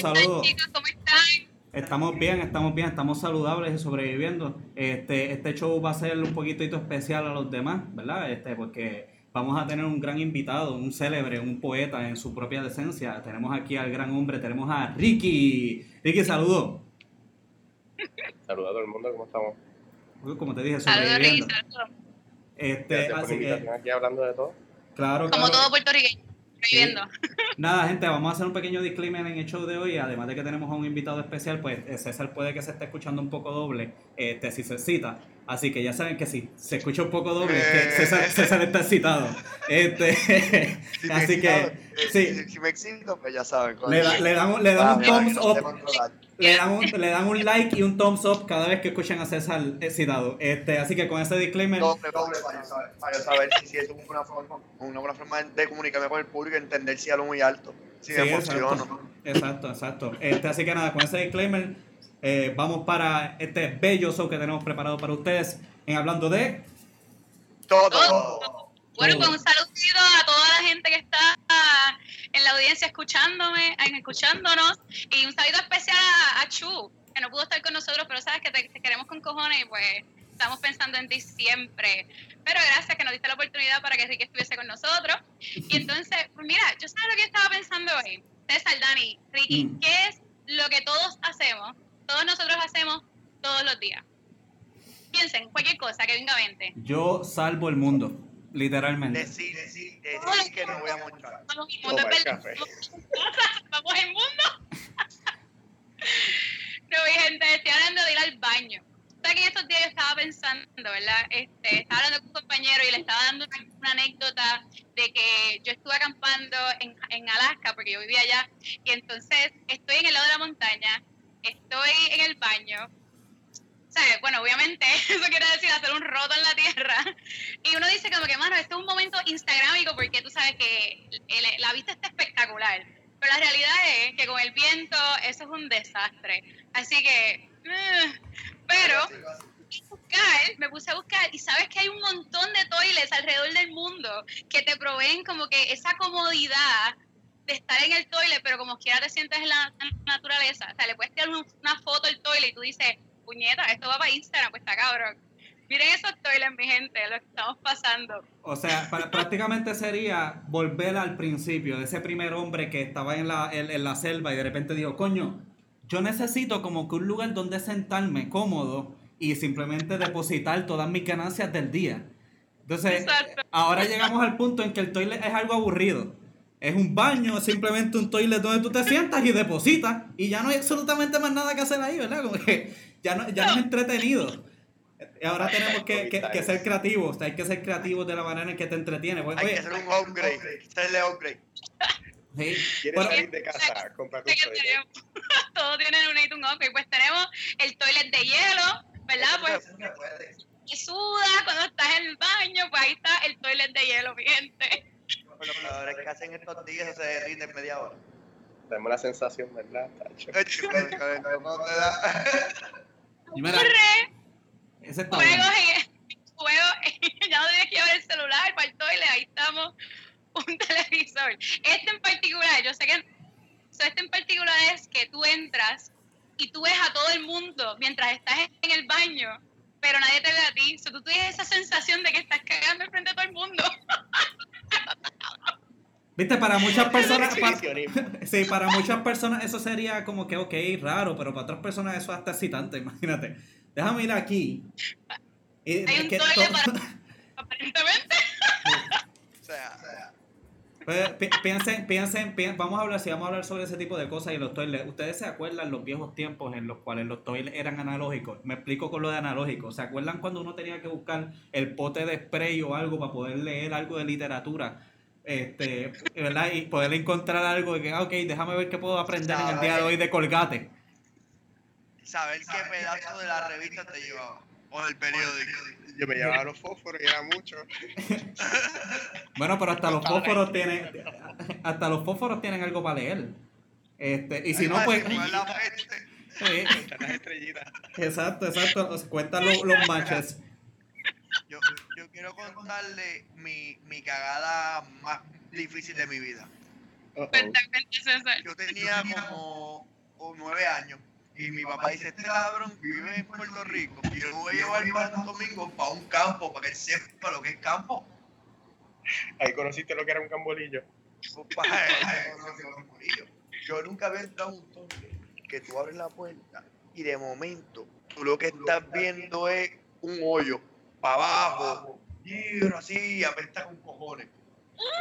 Saludos, saludos, ¿Cómo están, saludos. chicos? ¿Cómo están? Estamos bien, estamos bien, estamos saludables y sobreviviendo. Este, este show va a ser un poquitito especial a los demás, ¿verdad? Este, porque vamos a tener un gran invitado, un célebre, un poeta en su propia decencia. Tenemos aquí al gran hombre, tenemos a Ricky. Ricky, saludos. Saludos a todo el mundo, ¿cómo estamos? Como te dije, Saludos, Ricky, sobreviviendo. saludos. Este, Gracias por la así que, invitación aquí hablando de todo. claro, Como claro. todo puertorriqueño, Nada, gente, vamos a hacer un pequeño disclaimer en el show de hoy. Además de que tenemos a un invitado especial, pues eh, César puede que se esté escuchando un poco doble este, si se cita. Así que ya saben que si se escucha un poco doble, es que César, César está excitado. Este, Si así que, eh, sí, Si, si me excito, pues ya saben. le, da- le dan, un- le dan Ah, un thumbs up. Le dan, un, le dan un like y un thumbs up cada vez que escuchan a César excitado. Este, así que con ese disclaimer, Doble, doble, para yo saber, para saber si, si es una forma, una buena forma de comunicarme con el público y entender si hablo muy alto. Si Sí, me emociono. exacto. Exacto, exacto. Este, así que nada, con ese disclaimer, eh, vamos para este bello show que tenemos preparado para ustedes. En hablando de. Todo. Todo. Bueno, Todo. pues un saludito a toda la gente que está en la audiencia escuchándome, escuchándonos. Y un saludo especial a, a Chu, que no pudo estar con nosotros, pero sabes que te, te queremos con cojones y pues estamos pensando en ti siempre. Pero gracias que nos diste la oportunidad para que Ricky estuviese con nosotros. Y entonces, pues mira, yo sabes lo que estaba pensando hoy. César, Dani, Ricky, Mm. ¿qué es lo que todos hacemos, todos nosotros hacemos todos los días? Piensen, cualquier cosa que venga a mente. Yo salvo el mundo, literalmente. Decir, decir, decir que no voy a montar. Vamos al mundo. Vamos al mundo. No, mi gente, estoy hablando de ir al baño. ¿Sabes que en estos días yo estaba pensando, verdad? Este, estaba hablando con un compañero y le estaba dando una, una anécdota de que yo estuve acampando en, en Alaska, porque yo vivía allá, y entonces estoy en el lado de la montaña, estoy en el baño, ¿sabes? Bueno, obviamente eso quiere decir hacer un roto en la tierra. Y uno dice como que, mano, este es un momento instagramático porque tú sabes que el- la vista está espectacular. Pero la realidad es que con el viento eso es un desastre. Así que, eh, pero buscar, me puse a buscar y sabes que hay un montón de toilets alrededor del mundo que te proveen como que esa comodidad de estar en el toilet, pero como quiera te sientes en la naturaleza. O sea, le puedes tirar un- una foto al toilet y tú dices, puñeta, esto va para Instagram, pues está cabrón. Miren esos toilets, mi gente, lo que estamos pasando. O sea, pa- prácticamente sería volver al principio de ese primer hombre que estaba en la, en, en la selva y de repente dijo, coño, yo necesito como que un lugar donde sentarme cómodo y simplemente depositar todas mis ganancias del día. Entonces, Exacto. ahora llegamos al punto en que el toilet es algo aburrido. Es un baño, es simplemente un toilet donde tú te sientas y depositas y ya no hay absolutamente más nada que hacer ahí, ¿verdad? Como que ya no, ya no es entretenido. Y ahora tenemos que, que- que ser creativos, hay que ser creativos de la manera en que te entretiene. Pues, Hay oye, que hacer un upgrade. Hacerle upgrade. sí, ¿Quieres bueno, salir de casa? Cómprate un toilet. todos tienen un hito, un upgrade. Pues tenemos el toilet de hielo, ¿verdad? Pues que suda cuando estás en el baño, pues ahí está el toilet de hielo, mi gente. Lo peor es que hacen estos días se derrite en media hora. Tenemos la sensación, ¿verdad? Tacho? y mira, ese está juegos en juego, ya no tienes que llevar el celular para el toilet, ahí estamos, un televisor. Este en particular, yo sé que so, este en particular es que tú entras y tú ves a todo el mundo mientras estás en el baño, pero nadie te ve a ti. So, tú tienes esa sensación de que estás cagando enfrente de todo el mundo. Viste, para muchas personas, para- sí, para muchas personas eso sería como que, ok, raro, pero para otras personas eso es hasta excitante, imagínate. Déjame ir aquí. Y- Hay un que para- Aparentemente. O sea, Pues, pi- piensen, piensen, pi- vamos a hablar, si vamos a hablar sobre ese tipo de cosas y los toilets. ¿Ustedes se acuerdan los viejos tiempos en los cuales los toilets eran analógicos? Me explico con lo de analógico. ¿Se acuerdan cuando uno tenía que buscar el pote de spray o algo para poder leer algo de literatura? Este, ¿verdad? Y poder encontrar algo de que, ah, ok, déjame ver qué puedo aprender en el día de hoy de Colgate. saber qué pedazo de la revista te llevaba. O del periódico. Yo me llevaba los fósforos y era mucho. Bueno, pero hasta los fósforos tienen, hasta los fósforos tienen algo para leer. Este, y si no, pues, sí, Están las estrellitas. exacto, exacto, cuentan los, los matches. Yo quiero contarle mi, mi cagada más difícil de mi vida. Yo tenía como o nueve años. Y mi papá dice, este cabrón vive en Puerto Rico. Y yo lo voy a llevar para Santo Domingo para un campo, para que él sepa lo que es campo. Ahí conociste lo que era un cambolillo. Yo nunca había entrado a un toque que tú abres la puerta y de momento tú lo que estás viendo es un hoyo para abajo, negro así, y apesta con cojones.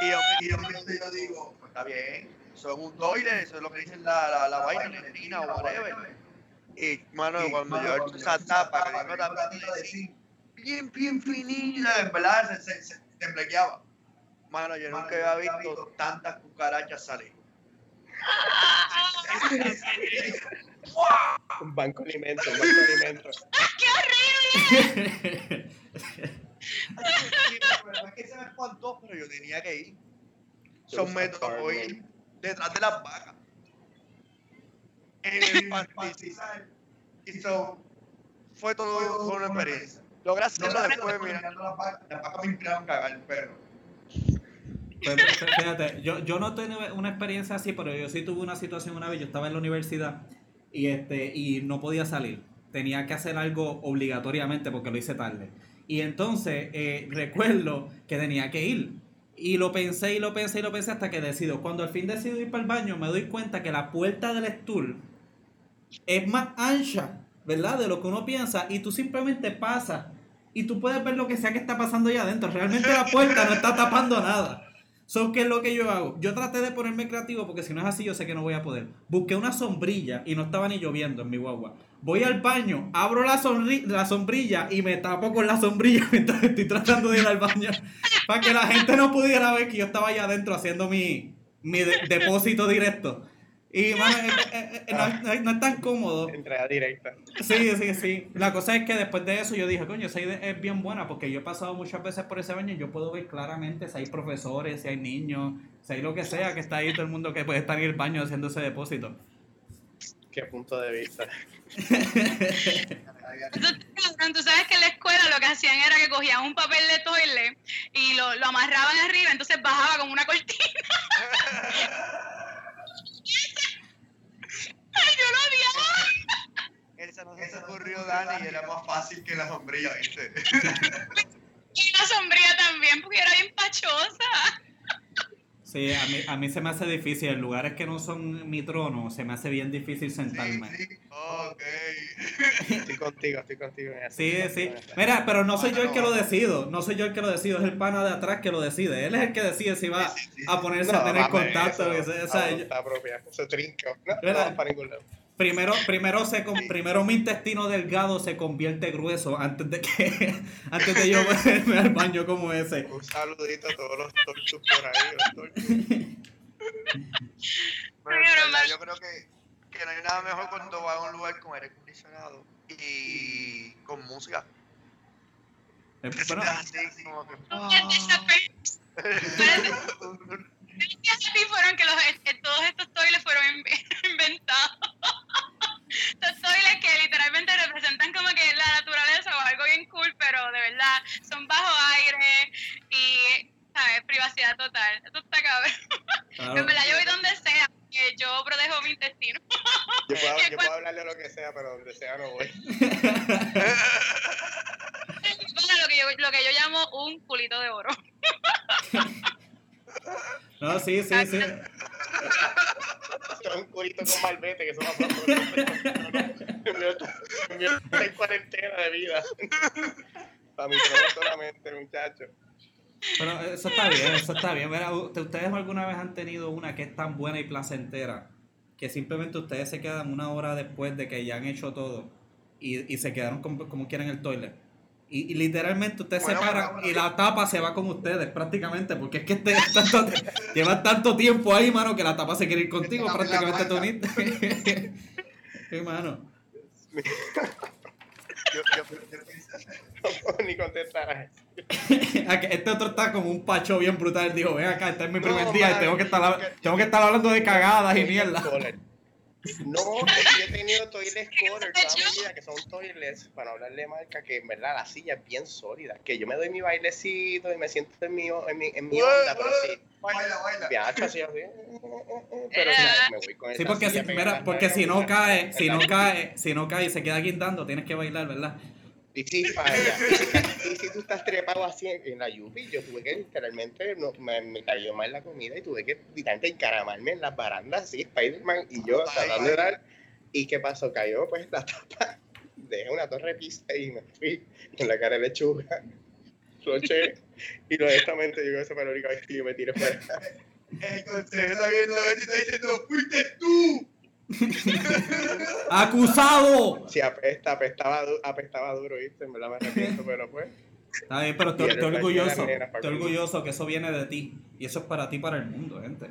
Y yo, y yo, yo digo, pues está bien, eso es un toilet, eso es lo que dicen la, la, la vaina, letrina o whatever. Y, mano, cuando yo he hecho esa tapa, que tengo tapa así, bien, bien finita, en verdad, se, se, se temblequeaba. Mano, yo nunca había visto tantas cucarachas salir. Un banco de alimentos, un banco de alimentos. ¡Qué horrible! Es que se me espantó, pero yo tenía que ir. Son me tocó ir detrás de las vacas. En el pastizal. Y so, fue todo fue una experiencia. Logré hacerlo después mirando las vacas. Las vacas me inspiraron a cagar el perro. Pero, fíjate, yo, yo no tuve una experiencia así, pero yo sí tuve una situación una vez. Yo estaba en la universidad y, este, y no podía salir. Tenía que hacer algo obligatoriamente porque lo hice tarde. Y entonces eh, recuerdo que tenía que ir. Y lo pensé y lo pensé y lo pensé hasta que decido. Cuando al fin decido ir para el baño, me doy cuenta que la puerta del stool es más ancha, ¿verdad? De lo que uno piensa. Y tú simplemente pasas y tú puedes ver lo que sea que está pasando allá adentro. Realmente la puerta no está tapando nada. So, ¿qué es lo que yo hago? Yo traté de ponerme creativo porque si no es así yo sé que no voy a poder. Busqué una sombrilla y no estaba ni lloviendo en mi guagua. Voy al baño, abro la, la sombrilla y me tapo con la sombrilla mientras estoy tratando de ir al baño. Para que la gente no pudiera ver que yo estaba allá adentro haciendo mi, mi de- depósito directo. Y mano, eh, eh, eh, no, no- no es tan cómodo. Entrada directa. Sí, sí, sí. La cosa es que después de eso yo dije, coño, esa idea es bien buena porque yo he pasado muchas veces por ese baño y yo puedo ver claramente si hay profesores, si hay niños, si hay lo que sea que está ahí, todo el mundo que puede estar en el baño haciendo ese depósito. Qué punto de vista. Tú sabes que en la escuela lo que hacían era que cogían un papel de toilet y lo, lo amarraban arriba, entonces bajaba como una cortina. Ay, yo lo odiaba. Esa no se ocurrió, Dani, y era más fácil que la sombrilla, ¿viste? Y la sombría también, porque era bien pachosa. Sí, a mí, a mí se me hace difícil, en lugares que no son mi trono, se me hace bien difícil sentarme. Sí, sí. Ok. Estoy contigo, estoy contigo en. Sí, sí. Mira, pero no soy yo el que lo decido, no soy yo el que lo decido, es el pana de atrás que lo decide. Él es el que decide si va Sí, sí, sí. a ponerse No, a tener contacto. eso, o sea, yo- propia. Eso trinco. No, no, para ningún lado. Primero, primero, se con- primero mi intestino delgado se convierte grueso antes de que antes de yo irme al baño como ese. Un saludito a todos los torchos por ahí. Pero en verdad, yo creo que, que no hay nada mejor cuando vas a un lugar con aire acondicionado y con música. Eh, bueno, así como que... Gracias a ti fueron que los, eh, todos estos toiles fueron in- inventados. Estos toiles que literalmente representan como que la naturaleza o algo bien cool, pero de verdad son bajo aire y, ¿sabes? Privacidad total. Esto está cabrón. claro. En verdad, yo voy donde sea, que yo protejo mi intestino. Yo puedo, yo puedo hablar de lo que sea, pero donde sea no voy. Bueno, lo que yo, lo que yo llamo un culito de oro. No, sí, sí, sí. Esto es un culito con malvete, que eso está en cuarentena de vida. Para mi solamente, muchacho. Pero eso está bien, eso está bien. Mira, ¿ustedes alguna vez han tenido una que es tan buena y placentera que simplemente ustedes se quedan una hora después de que ya han hecho todo y, y se quedaron como, como quieren en el toilet? Y, y literalmente ustedes Bueno, se paran bueno, bueno. y la tapa se va con ustedes prácticamente, porque es que este, tanto, llevan tanto tiempo ahí, mano, que la tapa se quiere ir contigo la prácticamente uniste. Sí, mano. Yo, yo, yo No puedo ni contestar a eso. Este otro está como un pacho bien brutal. Dijo, ven acá, este es mi No, primer día y tengo que, estar, tengo que estar hablando de cagadas y mierda. No, yo he tenido toilet Scholar toda mi vida, que son toilets, para no hablar de marca, que en verdad la silla es bien sólida. Que yo me doy mi bailecito y me siento en mi, en mi, en mi onda, pero sí. Baila, baila. Viacho así, así. pero Eh. ¿sabes? me voy con Sí, porque, si, silla mira, porque si no cae, si no cae, si no cae y se queda guindando, tienes que bailar, ¿verdad? Y si falla. Y si, tú estás trepado así en, la Yupi, yo tuve que literalmente, no, me, me cayó mal la comida y tuve que literalmente encaramarme en las barandas así, Spider-Man, y yo tratando de dar. ¿Y qué pasó? Cayó pues la tapa, dejé una torre pista y me fui en la cara de lechuga. Floché y honestamente que esa fue la única vez que yo me tiré fuera. El consejo está viendo esto y está diciendo, fuiste tú. ¡Acusado! Sí, apesta, apestaba, apestaba duro, ¿viste? En verdad me arrepiento, pero pues. Está bien, pero estoy, Y orgulloso. Estoy orgulloso que eso viene de ti. Y eso es para ti, para el mundo, gente.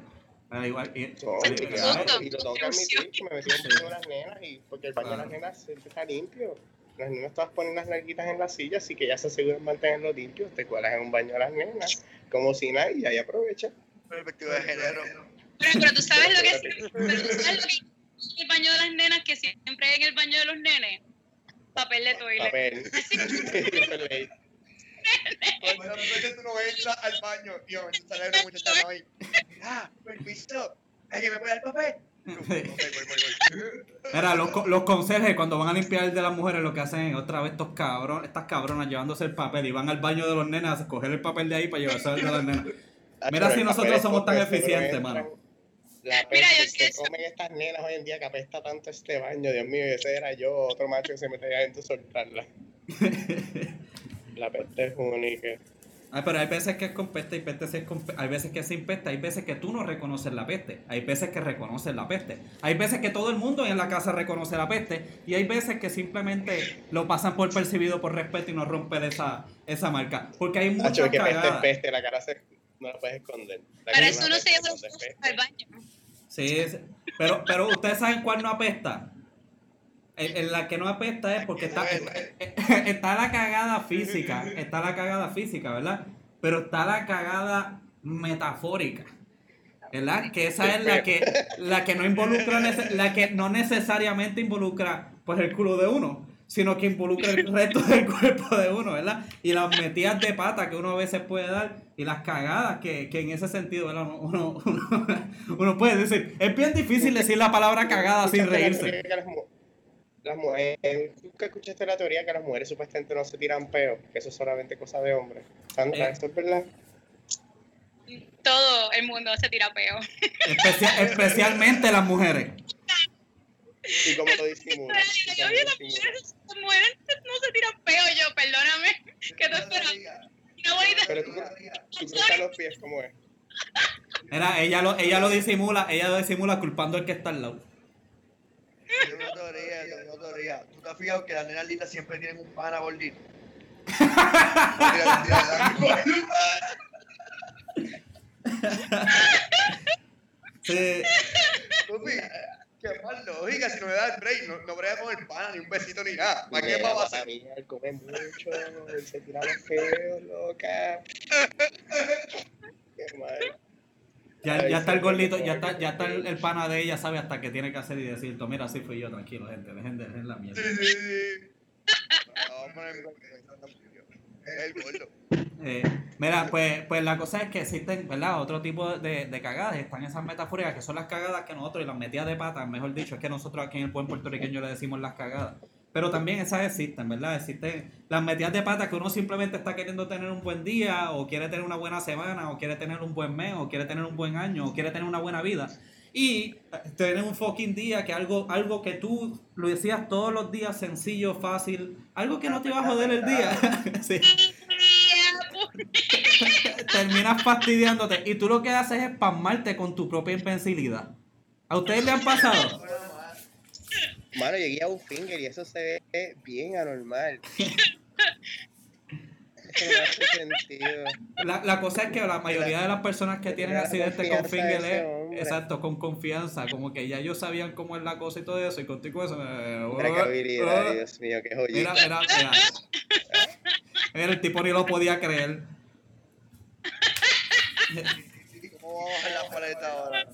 Al igual, y- No, y, y lo tengo que admitir que me metí un baño de las nenas y porque el baño de las nenas siempre está limpio. Las nenas todas ponen las larguitas en la silla, así que ya se aseguran mantenerlo limpio. Te cuelas en un baño de las nenas, como si nada, y ahí aprovecha. Perspectiva de género. Pero, pero tú sabes lo que es, pero tú sabes lo que es el baño de las nenas, que siempre hay en el baño de los nenes. Papel de toilet. Papel. Cuando veces tú no entras al baño y sale una muchacha ahí. Ah, permiso. ¿Alguien me puede dar papel? Voy. Mira, los, los conserjes cuando van a limpiar el de las mujeres lo que hacen es otra vez estos cabrones, estas cabronas llevándose el papel y van al baño de los nenes a coger el papel de ahí para llevarse al de las nenas. Mira si El nosotros somos tan eficientes, mano. La Mira, peste yo que comen estas nenas hoy en día que apesta tanto este baño, Dios mío, ese era yo, otro macho que se mete ahí adentro soltarla. La peste es única. Ay, pero hay veces que es con peste, hay veces es con hay veces que es sin peste, hay veces que tú no reconoces la peste, hay veces que reconoces la peste, hay veces que todo el mundo en la casa reconoce la peste y hay veces que simplemente lo pasan por percibido por respeto y no rompen esa, esa marca. Porque hay muchas Hacho, que peste cagadas. peste, la cara se, no la puedes esconder. La Para eso uno se lleva al baño. Sí, pero, pero ustedes saben cuál no apesta. En, en la que no apesta es porque está, está, está la cagada física, está la cagada física, ¿verdad? Pero está la cagada metafórica. ¿Verdad? Que esa es la que, la que no involucra, la que no necesariamente involucra pues el culo de uno, sino que involucra el resto del cuerpo de uno, ¿verdad? Y las metidas de pata que uno a veces puede dar y las cagadas que, que en ese sentido, ¿verdad? Uno, uno, uno puede decir. Es bien difícil decir la palabra cagada sin ¿Escuchaste la reírse. las Las mujeres, ¿tú que escuchaste la teoría que las mujeres supuestamente no se tiran peo? Que eso es solamente cosa de hombres. Sandra, Eh. ¿esto es verdad? Todo el mundo se tira peo. Especia- especialmente las mujeres. ¿Y cómo lo disimulas? ¿Y Oye, cómo lo las disimulas? mujeres, las mujeres no se tiran peo yo, perdóname. ¿Qué te esperas? Una bonita Pero tú, tú cruzas los pies, ¿cómo es? Mira, ella lo, ella lo disimula, ella lo disimula culpando al que está al lado. Tengo una teoría, tengo una teoría. ¿Tú te has fijado que las nenas lindas siempre tienen un pana gordito? Sí. Qué más lógica, si no me da el break, no, no brega con el pana, ni un besito ni nada. ¿Para qué va a hacer? él come mucho, él se tira los peos, loca. Qué mal. Ya, ya está el gordito, ya está, ya está el, el pana de ella, sabe hasta qué tiene que hacer y decir, mira, así fui yo, tranquilo, gente, dejen de dejen la mierda. Sí, sí, sí. No, el gordo. Eh, mira, pues, pues la cosa es que existen, ¿verdad? Otro tipo de, de cagadas, están esas metafóricas que son las cagadas que nosotros, y las metidas de patas, mejor dicho, es que nosotros aquí en el buen puertorriqueño le decimos las cagadas. Pero también esas existen, ¿verdad? Existen las metidas de patas que uno simplemente está queriendo tener un buen día, o quiere tener una buena semana, o quiere tener un buen mes, o quiere tener un buen año, o quiere tener una buena vida. Y eh, tener un fucking día que algo, algo que tú lo decías todos los días, sencillo, fácil, algo que no te va a joder el día. Sí. terminas fastidiándote y tú lo que haces es pasmarte con tu propia invencibilidad. ¿A ustedes le han pasado? Mano, llegué a un finger y eso se ve bien anormal. Sentido. La, la cosa es que la mayoría de las personas que tienen accidentes con confianza finger de ese es, hombre. exacto, con confianza, como que ya ellos sabían cómo es la cosa y todo eso, y contigo eso, eh, Mira qué oh, habilidad, oh. Dios mío, qué mira, joyita. mira, mira. Mira, el tipo ni lo podía creer. ¿Cómo vamos a bajar la paleta ahora?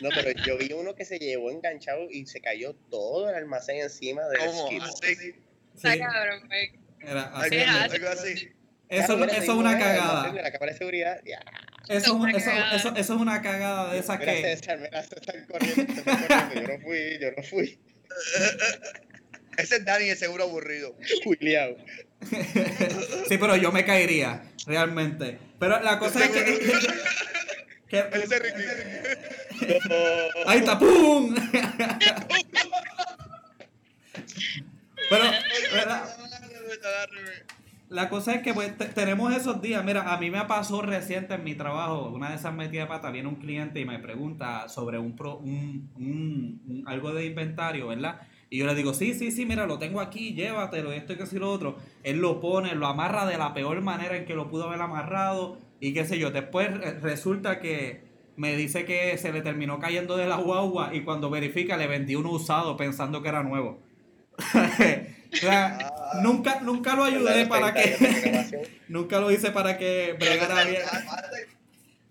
No, pero yo vi uno que se llevó enganchado y se cayó todo el almacén encima del ¿Cómo? skid. Así. Sí, Está cabrón, güey. Era así Algo es. Ajá. algo así. Eso, Claro, eso es una cagada. de La cámara de seguridad, ya. Eso, una eso, eso, eso es una cagada de esas Mira, que... César, mira, César corriendo, César corriendo. Yo no fui, yo no fui. Ese es Dani, el seguro aburrido. Julián. Sí, pero yo me caería, realmente. Pero la cosa es que... que- Ese es Ricky. ¡Ahí está! ¡Pum! pero, ¿verdad? La cosa es que pues, te- tenemos esos días. Mira, a mí me pasó reciente en mi trabajo, una de esas metidas de pata, viene un cliente y me pregunta sobre un, pro- un, un- un- algo de inventario, ¿verdad? Y yo le digo, sí, sí, sí, mira, lo tengo aquí, llévatelo, esto y que si lo otro. Él lo pone, lo amarra de la peor manera en que lo pudo haber amarrado y qué sé yo. Después resulta que me dice que se le terminó cayendo de la guagua y cuando verifica le vendí uno usado pensando que era nuevo. o sea, nunca, nunca lo ayudé para que... Nunca lo hice para que bregara bien.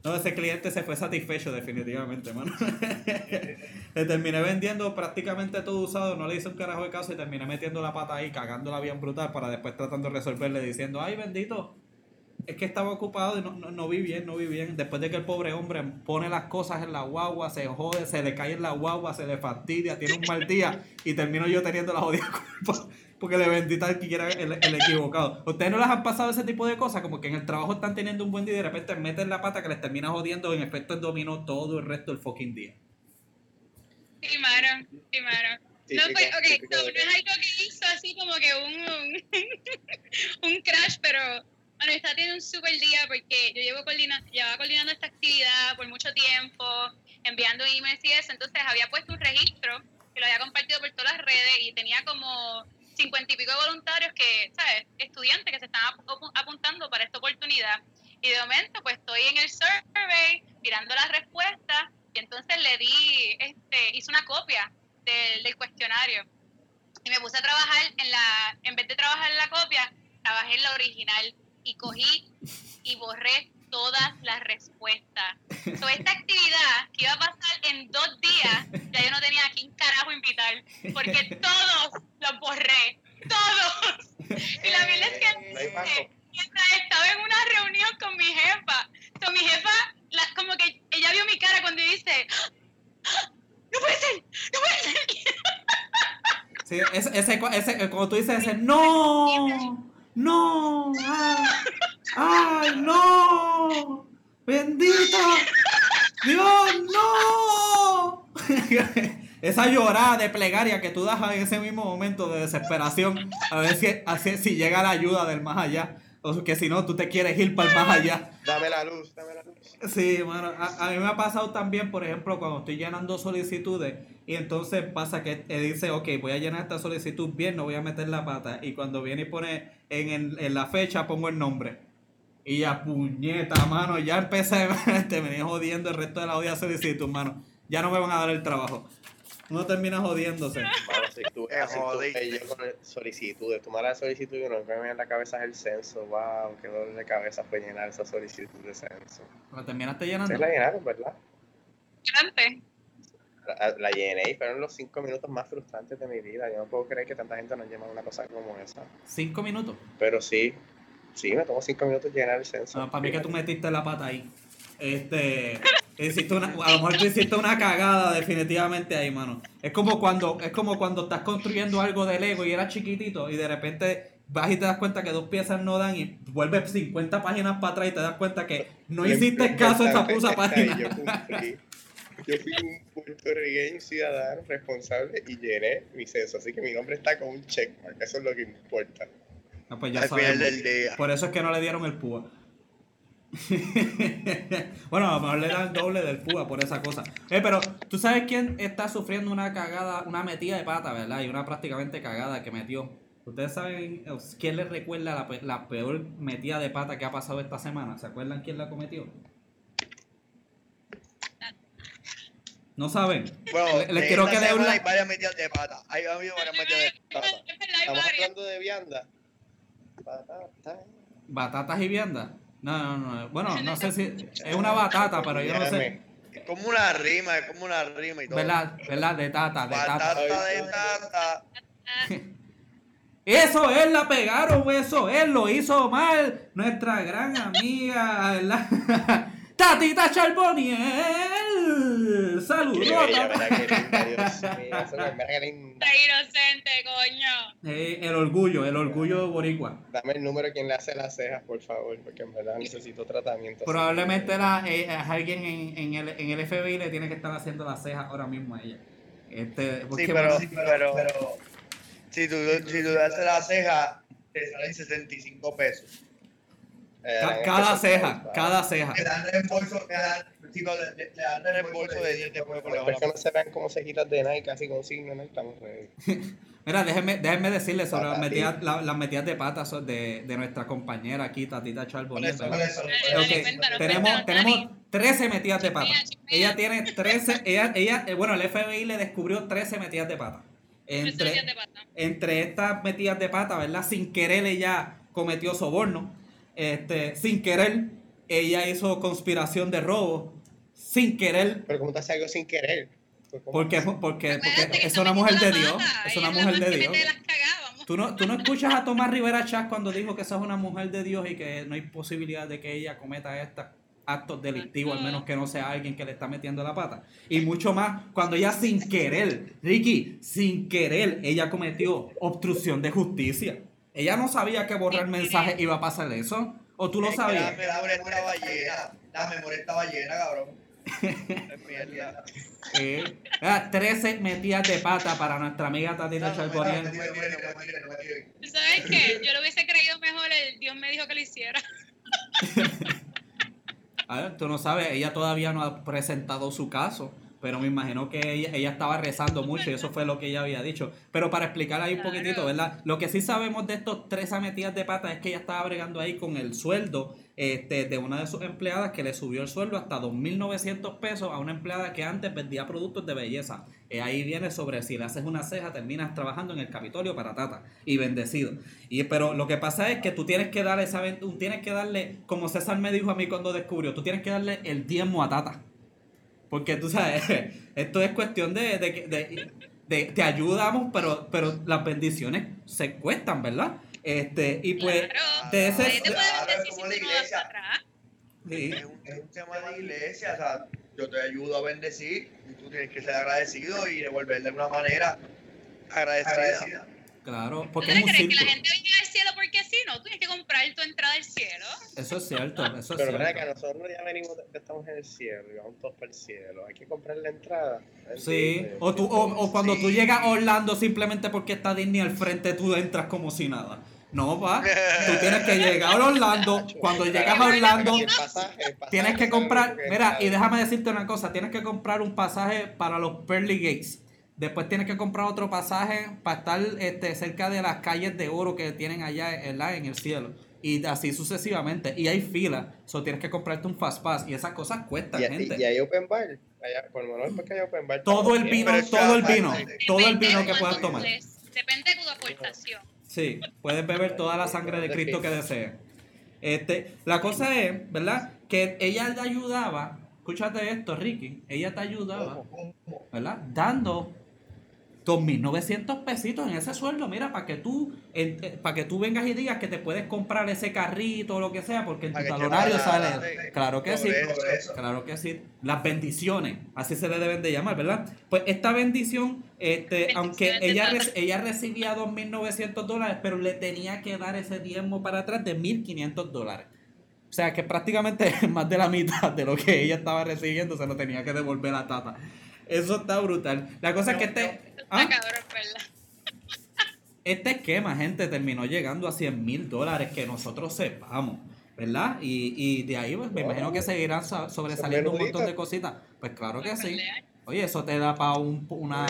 No, ese cliente se fue satisfecho definitivamente, mano. le terminé vendiendo prácticamente todo usado, no le hice un carajo de caso y terminé metiendo la pata ahí, cagándola bien brutal para después tratando de resolverle diciendo, ay bendito, es que estaba ocupado y no, no, no vi bien, no vi bien. Después de que el pobre hombre pone las cosas en la guagua, se jode, se le cae en la guagua, se le fastidia, tiene un mal día y termino yo teniendo la jodida culpa porque le vendí tal que quiera el, el equivocado. ¿Ustedes no les han pasado ese tipo de cosas? Como que en el trabajo están teniendo un buen día y de repente meten la pata que les termina jodiendo en efecto el dominó todo el resto del fucking día. Sí, mano, sí, mano. No, pues, ok, no es algo que hizo así como que un, un, un crash, pero bueno, está teniendo un super día porque yo llevo coordina, llevaba coordinando esta actividad por mucho tiempo, enviando emails y eso, entonces había puesto un registro que lo había compartido por todas las redes y tenía como cincuenta y pico de voluntarios que, ¿sabes? Estudiantes que se están apu- apuntando para esta oportunidad. Y de momento, pues estoy en el survey, mirando las respuestas, y entonces le di, este, hice una copia del, del cuestionario. Y me puse a trabajar en la, en vez de trabajar en la copia, trabajé en la original y cogí y borré todas las respuestas. So, esta actividad que iba a pasar en dos días, ya yo no tenía a quién carajo invitar, porque todos los borré, todos. Y la verdad es que paso. mientras estaba en una reunión con mi jefa, so, mi jefa, la- como que ella vio mi cara cuando dice, "¡Ah! no puede ser, no puede ser. Sí, ese, ese, ese, como tú dices, ese no, no, ah, ay, no, bendito, Dios, no. Esa llorada de plegaria que tú das en ese mismo momento de desesperación, a ver si, así- si llega la ayuda del más allá, o que si no, tú te quieres ir para el más allá. Dame la luz, dame la luz. Sí, bueno, a, a mí me ha pasado también, por ejemplo, cuando estoy llenando solicitudes y entonces pasa que eh, dice, ok, voy a llenar esta solicitud bien, no voy a meter la pata. Y cuando viene y pone en, el- en la fecha, pongo el nombre. Y ya, puñeta, mano, ya empecé, te venía jodiendo el resto de la odia solicitud, mano. Ya no me van a dar el trabajo. Uno termina jodiéndose. Vamos, si tú, yo con solicitudes, tú malas solicitud y que me en la cabeza es el censo. Wow, qué dolor de cabeza fue llenar esa solicitud de censo. ¿La terminaste Ustedes llenando? la llenaron, ¿verdad? Adelante. La, llené y fueron los cinco minutos más frustrantes de mi vida. Yo no puedo creer que tanta gente nos llama una cosa como esa. Cinco minutos. Pero sí, sí, me tomó cinco minutos llenar el censo. Ah, para mí que tú metiste la pata ahí. Este, hiciste una, a lo mejor tú hiciste una cagada definitivamente ahí, mano. Es como cuando, es como cuando estás construyendo algo de Lego y eras chiquitito y de repente vas y te das cuenta que dos piezas no dan y vuelves 50 páginas para atrás y te das cuenta que no hiciste caso a esa puta página. Yo cumplí. Yo fui un puertorriqueño ciudadano responsable y llené mi censo. Así que mi nombre está con un checkmark. Eso es lo que importa. No, pues ya Al final del día. Por eso es que no le dieron el púa. bueno, a lo mejor le dan doble del púa por esa cosa. Eh, pero tú sabes quién está sufriendo una cagada, una metida de pata, ¿verdad? Y una prácticamente cagada que metió. ¿Ustedes saben quién les recuerda la peor metida de pata que ha pasado esta semana? ¿Se acuerdan quién la cometió? ¿No saben? Bueno, Le- les de quiero que dé un semana la- hay varias metidas de pata. Hay habido varias metidas de pata. Estamos hablando de vianda. Batata. ¿Batatas y viandas? No, no, no. Bueno, no sé si es una batata, pero yo no sé. Es como una rima, es como una rima y todo. ¿Verdad? ¿Verdad? De tata, de tata. Batata de tata. Eso él la pegaron, eso él lo hizo mal. Nuestra gran amiga, ¿verdad? Tatita Charboniel. Saludos. Inocente, coño. Eh, el orgullo, el orgullo boricua. Dame el número de quien le hace las cejas, por favor, porque en verdad necesito tratamiento. Probablemente la, eh, alguien en, en, el, en el FBI le tiene que estar haciendo las cejas ahora mismo a ella. Este, Sí, pero, bueno, pero, pero si tú, si tú haces la ceja, te salen 65 pesos. Eh, cada ceja, cada ceja. Te dan reembolso, te dan, chicos, le, le dan reembolso de 10 después por Las personas se vean como cejitas de Nike, así con signo, ¿no? Estamos. Mira, déjenme, déjenme decirles sobre las metidas, la- las metidas de patas de, de nuestra compañera aquí, Tatita Charboniel. Por eso, eso, Dale, por dale, Ok, eso. cuéntanos, tenemos, cuéntanos, tenemos Dani. 13 metidas de pata. Chismea, chismea. Ella tiene 13, ella, ella, eh, bueno, el FBI le descubrió 13 metidas de pata. Eso Entre, entre estas metidas de pata, ¿verdad? Sin querer ella cometió soborno. Este, sin querer ella hizo conspiración de robo. Sin querer, Pero como te hace algo sin querer. Pues, ¿cómo? porque, porque, porque es una mujer de Dios. Es una mujer de Dios. ¿Tú no, tú no escuchas a Tomás Rivera Chas cuando dijo que esa es una mujer de Dios y que no hay posibilidad de que ella cometa estos actos delictivos, al menos que no sea alguien que le está metiendo la pata. Y mucho más cuando ella sin querer, Ricky, sin querer, ella cometió obstrucción de justicia. Ella no sabía que borrar mensajes iba a pasar eso. ¿O tú lo sabías? La memoria estaba llena. La memoria estaba llena, cabrón. Es mierda. Eh, ah, 13 metidas de pata para nuestra amiga me me me me tires. ¿Tú ¿Sabes qué? Yo lo hubiese creído mejor el Dios me dijo que lo hiciera. A ver, tú no sabes, ella todavía no ha presentado su caso, pero me imagino que ella, ella estaba rezando mucho y eso fue lo que ella había dicho. Pero para explicar ahí un Claro. poquitito, ¿verdad? Lo que sí sabemos de estos tres metidas de pata es que ella estaba bregando ahí con el sueldo este, de una de sus empleadas que le subió el sueldo hasta 2.900 pesos a una empleada que antes vendía productos de belleza. Eh, ahí viene sobre si le haces una ceja, terminas trabajando en el Capitolio para Tata y bendecido. Y, pero lo que pasa es que tú tienes que darle, tú tienes que darle, como César me dijo a mí cuando descubrió, tú tienes que darle el diezmo a Tata. Porque tú sabes, esto es cuestión de, de, que- de- de- te ayudamos, pero, pero las bendiciones se cuestan, ¿verdad? Este, y pues, Claro. de ese- te puede Claro, decir es si atrás. sí, Es un, es un tema de iglesia, o sea, yo te ayudo a bendecir y tú tienes que ser agradecido y devolver de alguna manera agradecida. Claro, ¿Tú porque es un crees que la gente venga al cielo porque sí? No, tú tienes que comprar tu entrada al cielo. Eso es cierto, eso es Pero verdad que nosotros ya venimos, ya estamos en el cielo y vamos todos para el cielo. Hay que comprar la entrada. Sí, o, tú, o, o cuando tú Sí. llegas a Orlando simplemente porque está Disney al frente, tú entras como si nada. No, va. Tú tienes que llegar a Orlando. Cuando llegas a Orlando, Tienes que comprar, es mira, y déjame decirte una cosa, tienes que comprar un pasaje para los Pearly Gates. Después tienes que comprar otro pasaje para estar este, cerca de las calles de oro que tienen allá ¿verdad? en el cielo. Y así sucesivamente. Y hay filas. So tienes que comprarte un fast pass. Y esas cosas cuestan, Y, gente. y hay open bar. Allá, por lo menos porque hay open bar. todo el vino, todo el vino, todo el vino que puedas tomar. Depende de tu aportación. Sí, puedes beber toda la sangre de Cristo que desees. Este, la cosa es, ¿verdad? Que ella te ayudaba, escúchate esto, Ricky, ella te ayudaba, ¿verdad? Dando 2.900 pesitos en ese sueldo, mira, para que tú para que tú vengas y digas que te puedes comprar ese carrito o lo que sea, porque en tu talonario sale. Claro que sí. Eso. Claro que sí. Las bendiciones, así se le deben de llamar, ¿verdad? Pues esta bendición, este, aunque ella, ella recibía 2.900 dólares, pero le tenía que dar ese diezmo para atrás de 1.500 dólares. O sea que prácticamente más de la mitad de lo que ella estaba recibiendo se lo tenía que devolver a Tata. Eso está brutal. La cosa es que este, ah, este esquema, gente, terminó llegando a 100 mil dólares que nosotros sepamos, ¿verdad? Y, y de ahí pues, me imagino que seguirán so- sobresaliendo un montón de cositas. Pues claro que sí. Oye, eso te da para un, una...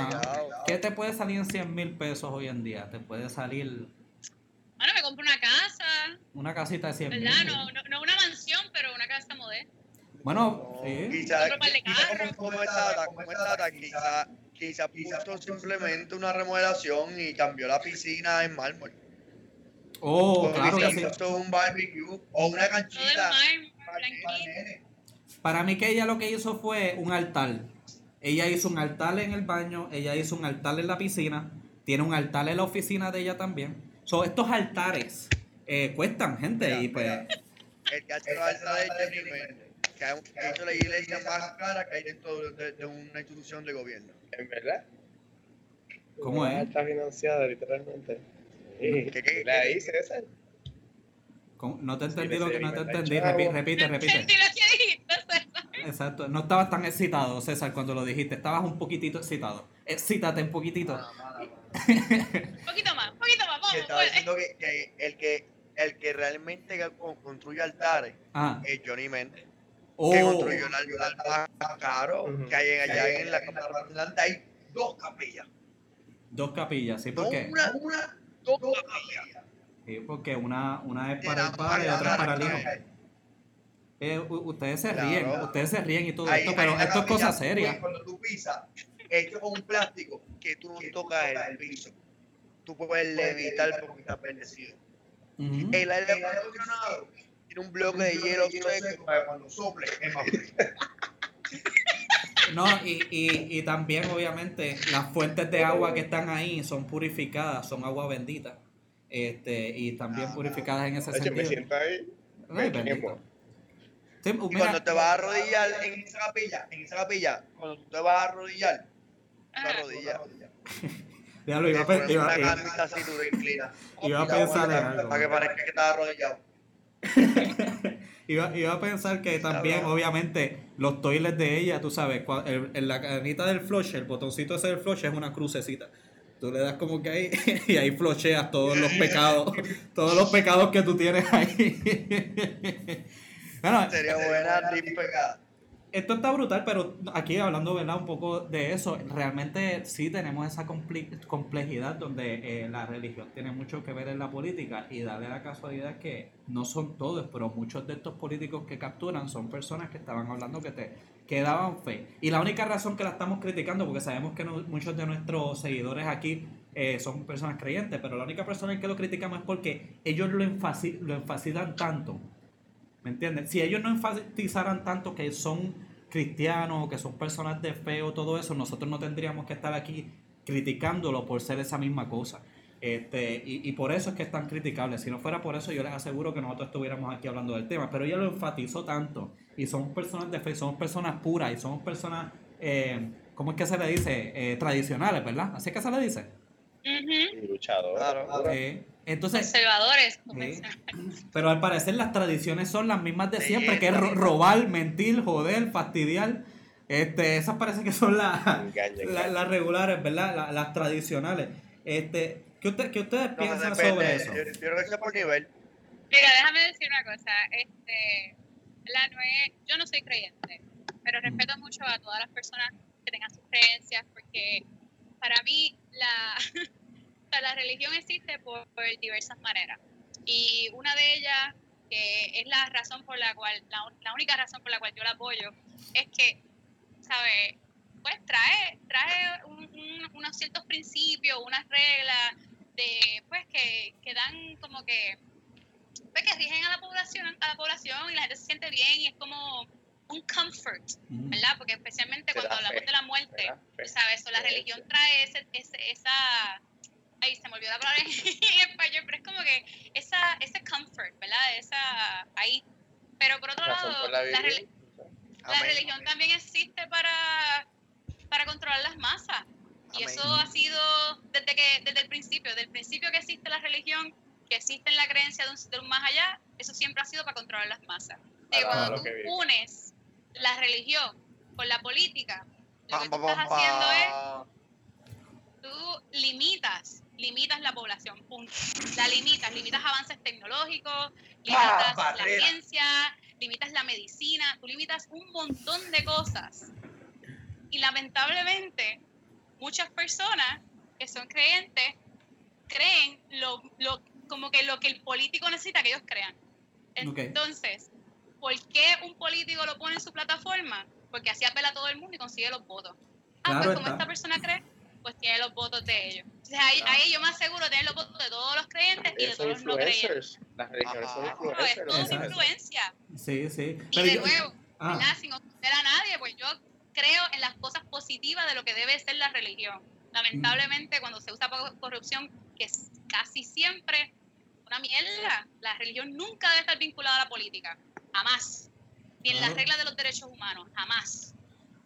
¿Qué te puede salir en 100 mil pesos hoy en día? Te puede salir Bueno, me compro una casa, una casita de 100 mil. ¿verdad? No, no, no una mansión, pero una casa moderna. Bueno, sí. Quizá, de quizá como, como es como es puso simplemente una remodelación y cambió la piscina en mármol. Oh, O claro que quizá sí. puso un barbecue o una canchita. para mí que ella lo que hizo fue un altar. Ella hizo un altar en el baño, ella hizo un altar en la piscina, tiene un altar en la oficina de ella también. So, estos altares eh, cuestan, gente, y pues... El que hace la alta de Jenny Méndez. Que hecho la iglesia más cara que hay dentro de, de una institución de gobierno. ¿En verdad? ¿Cómo es? Está financiada literalmente. Sí. ¿Qué, qué, La hice esa. ¿Cómo? No te Sí, entendí le lo que no te entendí. repite, repite. Sentí lo que dijiste, César. Exacto. No estabas tan excitado, César, cuando lo dijiste. Estabas un poquitito excitado. Excítate un poquitito. Un poquito más, un poquito más, vamos. Que estaba pues. diciendo que, que el que el que realmente con- construye altares Ah. es Johnny Méndez. Que Oh. construyó el altar más caro Ujú. que hay en, allá en la Atlanta. Hay dos capillas. Dos capillas, sí, No porque, una, una, dos capillas. sí, porque una, una es para el padre y otra es para el hijo. que. Eh, ustedes se Claro. ríen, ustedes se ríen y todo Ahí- esto, pero esto es cosa seria. Cuando tú pisas, hecho con un plástico que tú no tocas el piso. Tú puedes levitar porque está bendecido. Ujú. El aire acondicionado tiene un bloque de hielo seco para cuando sople es más frío. No, y, y, y también obviamente las fuentes de agua que están ahí son purificadas, son agua bendita. Este, y también Ah, purificadas en ese me sentido. siento ahí. Ay, me bendito. quemo. Sí, Y mira, cuando te vas a arrodillar en esa capilla, en esa capilla, cuando tú te vas a arrodillar, tú Ajá. arrodillas. ya lo iba a Te pe- pones iba- iba- te inclinas. Iba a pensar en algo. Para que parezca que estás arrodillado. Iba, iba a pensar que también, obviamente, los toilets de ella, tú sabes, el- en la canita del flush, el botoncito ese del flush es una crucecita. Tú le das como que ahí y ahí flusheas todos los pecados, todos los pecados que tú tienes ahí. bueno, Sería buena deep pegada. Esto está brutal, pero aquí hablando ¿verdad? un poco de eso, realmente sí tenemos esa complejidad donde eh, la religión tiene mucho que ver en la política y dale la casualidad que no son todos, pero muchos de estos políticos que capturan son personas que estaban hablando que te que daban fe. Y la única razón que la estamos criticando, porque sabemos que muchos de nuestros seguidores aquí eh, son personas creyentes, pero la única persona en que lo criticamos es porque ellos lo, enfasi- lo enfatizan tanto ¿Me entiendes? Si ellos no enfatizaran tanto que son cristianos o que son personas de fe o todo eso, nosotros no tendríamos que estar aquí criticándolo por ser esa misma cosa. Este, y, y por eso es que es tan criticable. Si no fuera por eso, yo les aseguro que nosotros estuviéramos aquí hablando del tema. Pero ella lo enfatizó tanto. Y somos personas de fe, somos personas puras y somos personas, eh, ¿cómo es que se le dice? Eh, tradicionales, ¿verdad? Así es que se le dice. Y luchador. Claro. Eh, entonces, Conservadores. Pero al parecer las tradiciones son las mismas de Sí, siempre, que es ro- robar, mentir, joder, fastidiar. Este, esas parece que son las, la- regulares, ¿verdad? La- las tradicionales. Este, ¿qué, usted, qué ustedes No, piensan depende. sobre eso? Yo, yo creo que sea por nivel. Mira, déjame decir una cosa. Este, la no es- yo no soy creyente, pero respeto mucho a todas las personas que tengan sus creencias, porque para mí la, sea, la religión existe por, por diversas maneras. Y una de ellas, que es la razón por la cual, la, la única razón por la cual yo la apoyo, es que, ¿sabes? Pues trae, trae un- un- unos ciertos principios, unas reglas, de, pues que, que dan como que pues, que rigen a la población a la población y la gente se siente bien y es como un comfort, Mm. ¿verdad? Porque especialmente Te cuando hablamos fe, de la muerte. ¿sabes? O la religión trae ese, ese- esa... Ay, se me olvidó la palabra en español, pero es como que esa, ese comfort, ¿verdad? Esa... Ahí. Pero por otro lado, por la la, la Amén. religión también existe para, para controlar las masas. Y Amén. eso ha sido desde que desde el principio, desde el principio que existe la religión, que existe la creencia de un, de un más allá, eso siempre ha sido para controlar las masas. Que cuando tú que unes la religión con la política, lo que tú estás haciendo es, tú limitas, limitas la población, punto. La limitas, limitas avances tecnológicos, limitas la ciencia, limitas la medicina, tú limitas un montón de cosas. Y lamentablemente, muchas personas que son creyentes creen lo, lo, como que lo que el político necesita que ellos crean. Entonces, ¿por qué un político lo pone en su plataforma? Porque así apela a todo el mundo y consigue los votos. Ah, Claro pues como está. esta persona cree, pues tiene los votos de ellos. Entonces ahí, Claro. ahí yo me aseguro de tener los votos de todos los creyentes y de todos los no creyentes. influencers. Las religiones son. Pero es influencers. todo Exacto. influencia. Sí, sí. Y Pero de yo- nuevo, ah. Sin ofender a nadie, pues yo creo en las cosas positivas de lo que debe ser la religión. Lamentablemente, cuando se usa para corrupción, que es casi siempre una mierda, la religión nunca debe estar vinculada a la política. Jamás. ni en las reglas de los derechos humanos, jamás.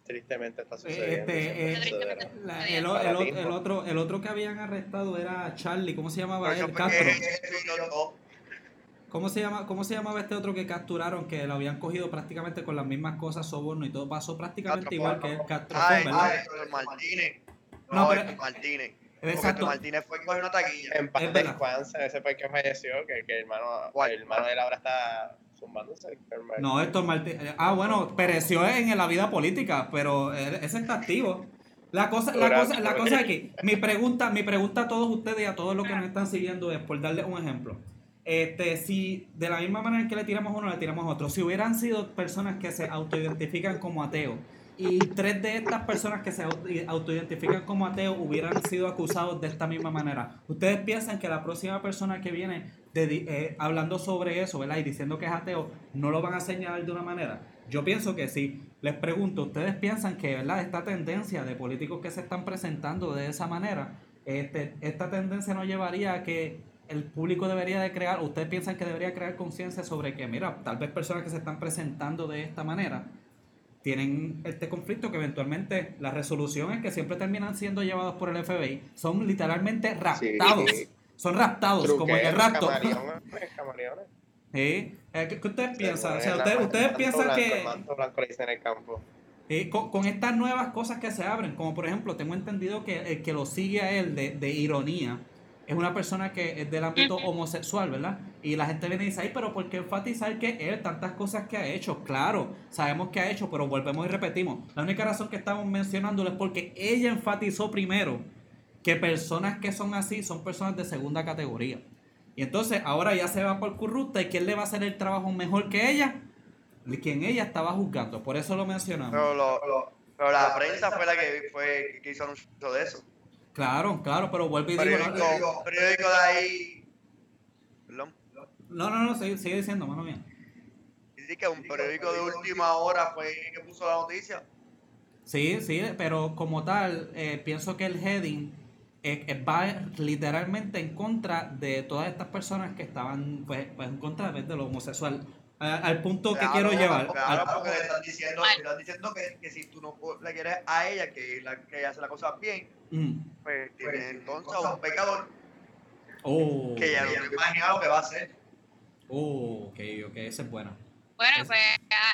Tristemente está sucediendo. este, eh, sucederá. La- el, el el otro, el otro que habían arrestado era Charlie, ¿cómo se llamaba él? Castro. ¿Cómo se, llama, ¿Cómo se llamaba este otro que capturaron? Que lo habían cogido prácticamente con las mismas cosas, soborno y todo pasó prácticamente Castro igual que Castro Ay, Fon, ¿verdad? ay, Martínez. No, No, pero- Héctor Martínez. Porque Exacto. Martínez fue que cogió una taquilla. En paz Es verdad. descanse, ese fue el que falleció, que, que el hermano, el hermano de él ahora está zumbándose. hermano. No, Héctor Martínez. Ah, bueno, pereció en la vida política, pero ese está activo. La cosa, la cosa, la cosa es que mi pregunta, mi pregunta a todos ustedes y a todos los que nos están siguiendo es, por darles un ejemplo, este, si de la misma manera en que le tiramos a uno, le tiramos a otro, si hubieran sido personas que se autoidentifican como ateos y tres de estas personas que se auto- autoidentifican como ateos hubieran sido acusados de esta misma manera, ¿ustedes piensan que la próxima persona que viene eh, hablando sobre eso, ¿verdad? Y diciendo que es ateo, no lo van a señalar de una manera? Yo pienso que sí. Les pregunto, ¿ustedes piensan que, ¿verdad? Esta tendencia de políticos que se están presentando de esa manera, este, esta tendencia no llevaría a que el público debería de crear, ustedes piensan que debería crear conciencia sobre que, mira, tal vez personas que se están presentando de esta manera tienen este conflicto que eventualmente la resolución es que siempre terminan siendo llevados por el FBI, son literalmente raptados, Sí. son raptados, como en el rapto. Sí. Eh, ¿Qué, qué ustedes piensan? O sea, El ustedes, piensan blanco, que El manto blanco le dicen en el campo. eh, con, con estas nuevas cosas que se abren, como por ejemplo, tengo entendido que el que lo sigue a él de, de ironía es una persona que es del ámbito homosexual, ¿verdad? Y la gente viene y dice, ay, pero ¿por qué enfatizar que él tantas cosas que ha hecho? Claro, sabemos que ha hecho, pero volvemos y repetimos. La única razón que estamos mencionándolo es porque ella enfatizó primero que personas que son así son personas de segunda categoría. Y entonces ahora ya se va por corrupta y ¿quién le va a hacer el trabajo mejor que ella? Quien ella estaba juzgando, por eso lo mencionamos. Pero, lo- lo- pero la prensa fue la que, fue, que hizo anuncio de eso. Claro, claro, pero vuelvo y digo, Periódico, periódico de ahí. Perdón. no, no, no, sigue, sigue diciendo, mano mía. Dice que un periódico de última hora fue que puso la noticia. Sí, sí, pero como tal, eh, pienso que el heading eh, eh, va literalmente en contra de todas estas personas que estaban pues, pues, en contra pues, de lo homosexual. A- al punto que quiero llevar. Claro, porque le están diciendo, le están diciendo que, que si tú no le quieres a ella, que, la, que ella hace las cosas bien, Mm. pues tiene entonces a un pecador Oh, que ya no te imaginas lo que va a hacer. oh, ok, ok, esa es buena. Bueno, Es- pues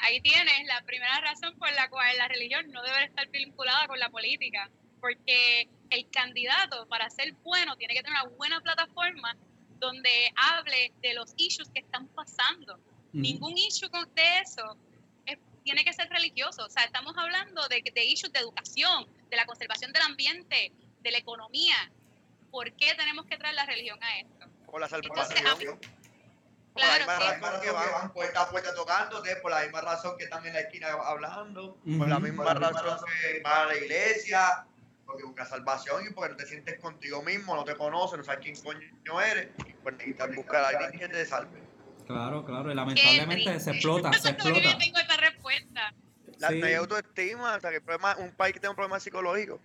ahí tienes la primera razón por la cual la religión no debe estar vinculada con la política, porque el candidato para ser bueno tiene que tener una buena plataforma donde hable de los issues que están pasando. Mm. Ningún issue con- de eso es- tiene que ser religioso, o sea, estamos hablando de, de issues de educación, de la conservación del ambiente, de la economía. ¿Por qué tenemos que traer la religión a esto? Por la Entonces, salvación. Por Claro, la misma sí. razón que van puerta a puerta tocándote, por la misma razón que están en la esquina hablando, por la misma razón que van a la iglesia, porque buscas salvación y porque no te sientes contigo mismo, no te conoces, no sabes quién coño eres, pues necesitas buscar a alguien que te salve. Claro, claro, y lamentablemente se explota, se explota. tengo esta respuesta. La, Sí. No hay autoestima, o sea, que el problema, un país que tiene un problema psicológico.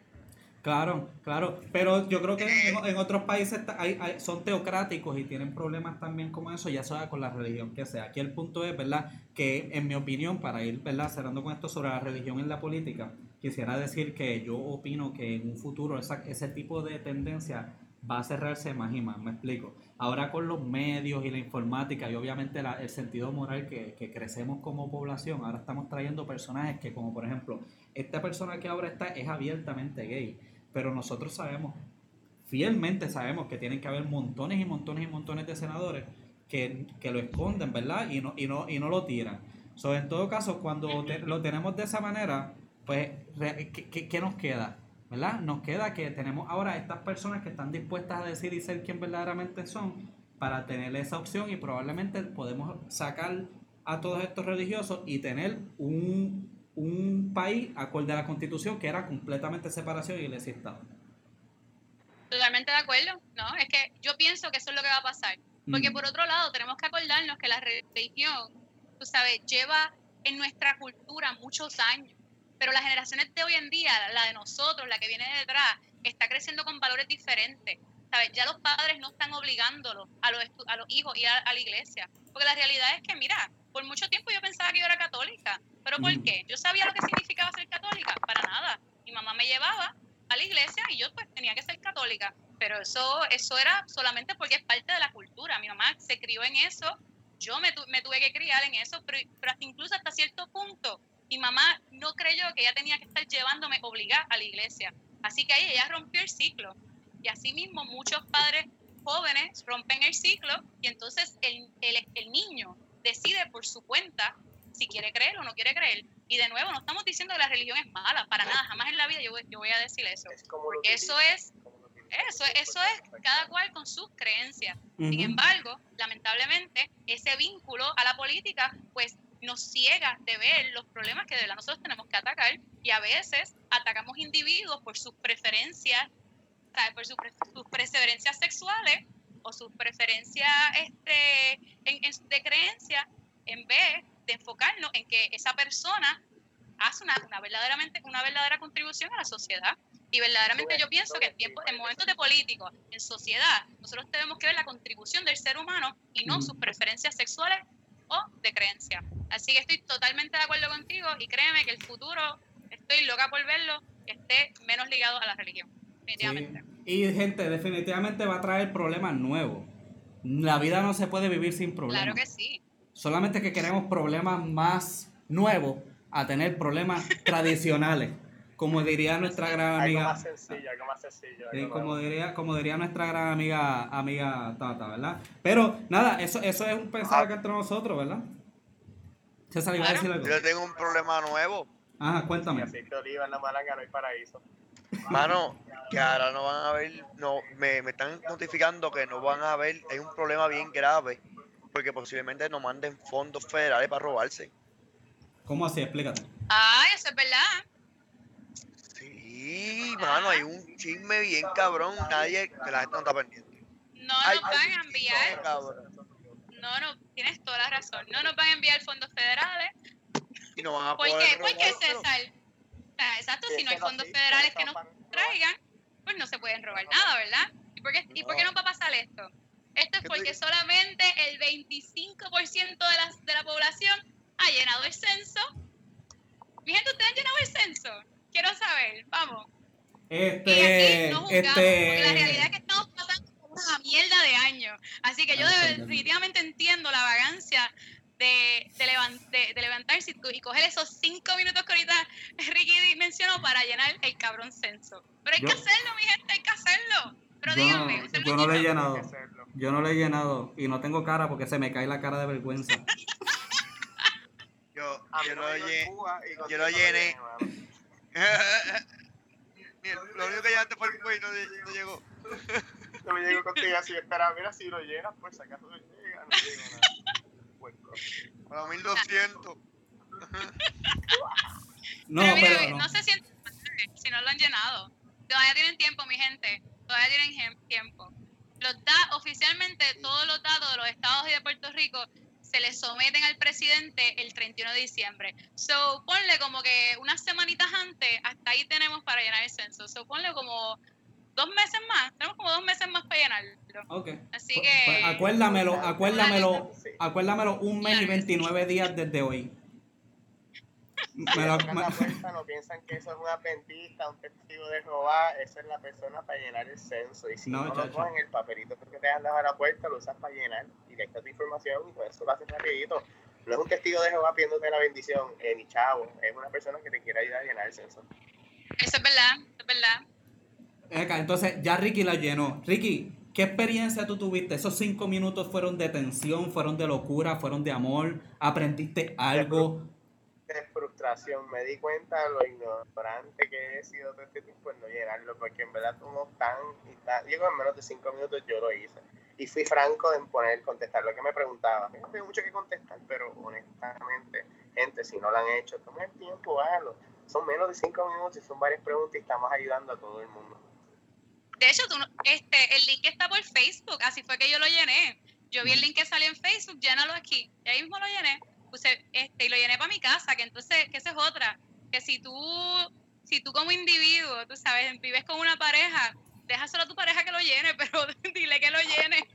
Claro, claro, pero yo creo que en, en otros países ta- hay- hay- son teocráticos y tienen problemas también como eso, ya sea con la religión que sea. Aquí el punto es, ¿verdad? Que en mi opinión, para ir, ¿verdad? Cerrando con esto sobre la religión en la política, quisiera decir que yo opino que en un futuro esa- ese tipo de tendencia va a cerrarse más y más, me explico. Ahora con los medios y la informática y obviamente el sentido moral que, que crecemos como población, ahora estamos trayendo personajes que como por ejemplo, esta persona que ahora está es abiertamente gay, pero nosotros sabemos, fielmente sabemos que tienen que haber montones y montones y montones de senadores que, que lo esconden, ¿verdad? Y no, y no, y no lo tiran. So, en todo caso, cuando lo tenemos de esa manera, pues, ¿qué, qué- qué nos queda? ¿Verdad? Nos queda que tenemos ahora estas personas que están dispuestas a decir y ser quien verdaderamente son para tener esa opción y probablemente podemos sacar a todos estos religiosos y tener un, un país acorde a la constitución que era completamente separación iglesia y Estado. Totalmente de acuerdo, ¿no? Es que yo pienso que eso es lo que va a pasar. Porque Mm. por otro lado, tenemos que acordarnos que la religión, tú sabes, lleva en nuestra cultura muchos años. Pero las generaciones de hoy en día, la de nosotros, la que viene detrás, está creciendo con valores diferentes. ¿Sabes? Ya los padres no están obligándolos a los, estu- a los hijos ir a, a la iglesia. Porque la realidad es que, mira, por mucho tiempo yo pensaba que yo era católica. ¿Pero por Ujú. qué? Yo sabía lo que significaba ser católica. Para nada. Mi mamá me llevaba a la iglesia y yo pues tenía que ser católica. Pero eso, eso era solamente porque es parte de la cultura. Mi mamá se crió en eso. Yo me, tu- me tuve que criar en eso, pero, pero hasta incluso hasta cierto punto mi mamá no creyó que ella tenía que estar llevándome obligada a la iglesia. Así que ahí ella rompió el ciclo. Y así mismo muchos padres jóvenes rompen el ciclo y entonces el, el, el niño decide por su cuenta si quiere creer o no quiere creer. Y de nuevo, no estamos diciendo que la religión es mala, para nada, jamás en la vida yo, voy- yo voy a decir eso. Es Porque eso es, eso, eso es cada cual con sus creencias. Sin embargo, lamentablemente, ese vínculo a la política, pues nos ciega de ver los problemas que de verdad nosotros tenemos que atacar y a veces atacamos individuos por sus preferencias, ¿sabes? por sus, pre- sus preferencias sexuales o sus preferencias este, en, en- de creencia, en vez de enfocarnos en que esa persona hace una, una verdaderamente una verdadera contribución a la sociedad. Y verdaderamente yo pienso que en tiempos, en momentos de políticos, en sociedad, nosotros tenemos que ver la contribución del ser humano y no sus preferencias sexuales o de creencia. Así que estoy totalmente de acuerdo contigo y créeme que el futuro, estoy loca por verlo, esté menos ligado a la religión. Definitivamente. Sí. Y gente, definitivamente va a traer problemas nuevos. La vida no se puede vivir sin problemas. Claro que sí. Solamente que queremos problemas más nuevos a tener problemas tradicionales. Como diría nuestra gran Algo amiga. más sencillo, algo más sencillo. Algo como diría, como diría nuestra gran amiga, amiga Tata, ¿verdad? Pero nada, eso, eso es un pensar acá entre nosotros, ¿verdad? César iba a decir algo. Yo tengo un problema nuevo. Ajá, cuéntame. aceite de oliva en la malanga no hay paraíso. Mano, que ahora no van a ver, no, me, me están notificando que no van a ver, hay un problema bien grave, porque posiblemente nos manden fondos federales para robarse. ¿Cómo así? Explícate. Ah, eso es verdad. Sí, mano, hay un chisme bien cabrón, nadie, que la gente no está pendiente. No Ay, nos van a enviar, cabrón. no, no, tienes toda la razón, no nos van a enviar fondos federales. Y no van a ¿Por poder qué? Porque. César, exacto, si no hay fondos federales que nos traigan, pues no se pueden robar nada, ¿verdad? ¿Y por qué, y por qué no va a pasar esto? Esto es ¿Qué tú porque solamente el 25% de la, de la población ha llenado el censo. Mi gente, ¿ustedes han llenado el censo? Quiero saber, vamos. Y aquí Este, no juzgamos, porque la realidad es este, que estamos pasando por una mierda de años. Así que yo de- definitivamente entiendo la vagancia de, de, levan- de- de levantarse y, tu- y coger esos cinco minutos que ahorita Ricky mencionó para llenar el cabrón censo. Pero hay Yo- que hacerlo, mi gente, hay que hacerlo. Pero Yo díganme, ¿ustedes yo no lo he llenado. Yo no lo he llenado y no tengo cara porque se me cae la cara de vergüenza. Yo, no lo llené. Yo lo no llené. Lo único que llevaste fue el cuello, no, lle- no llegó. No me llego contigo así, espera, mira si lo llenas, pues acaso lo llega, no llego nada. Puerco. A los 1200. No, pero mira, pero no. no. se sienten mal si no lo han llenado. Todavía tienen tiempo, mi gente. Todavía tienen tiempo. Los da oficialmente todos los datos de los estados y de Puerto Rico se les someten al presidente el 31 de diciembre. So, ponle como que unas semanitas antes, hasta ahí tenemos para llenar el censo. So, ponle como dos meses más. Tenemos como dos meses más para llenarlo. Ok. Así Pues- que- pues acuérdamelo, acuérdamelo, acuérdamelo un mes y 29 días desde hoy. Me la me- puerta, no piensan que eso es un aprendiz, un testigo de Jehová, esa es la persona para llenar el censo. Y si No, no, lo cogen, el papelito que te han dado a la puerta lo usas para llenar y le tu información y con eso lo haces rapidito. No es un testigo de Jehová pidiéndote la bendición, eh, ni chavo, es una persona que te quiere ayudar a llenar el censo. Eso es verdad, eso es verdad. Entonces, ya Ricky la llenó. Ricky, ¿qué experiencia tú tuviste? ¿Esos cinco minutos fueron de tensión, fueron de locura, fueron de amor? ¿Aprendiste algo? Frustración. Me di cuenta de lo ignorante que he sido todo este tiempo en no llenarlo, porque en verdad como tan y tan, en menos de cinco minutos yo lo hice. Y fui franco en poner, contestar lo que me preguntaba. No tengo mucho que contestar, pero honestamente, gente, si no lo han hecho, tomen el tiempo, háganlo. Son menos de cinco minutos y son varias preguntas y estamos ayudando a todo el mundo. De hecho, tú este, el link está por Facebook, así fue que yo lo llené. Yo vi el link que salió en Facebook, llénalo aquí. Y ahí mismo lo llené. Puse, este, y lo llené para mi casa, que entonces, que esa es otra. Que si tú, si tú como individuo, tú sabes, vives con una pareja, déjaselo a tu pareja que lo llene, pero dile que lo llene.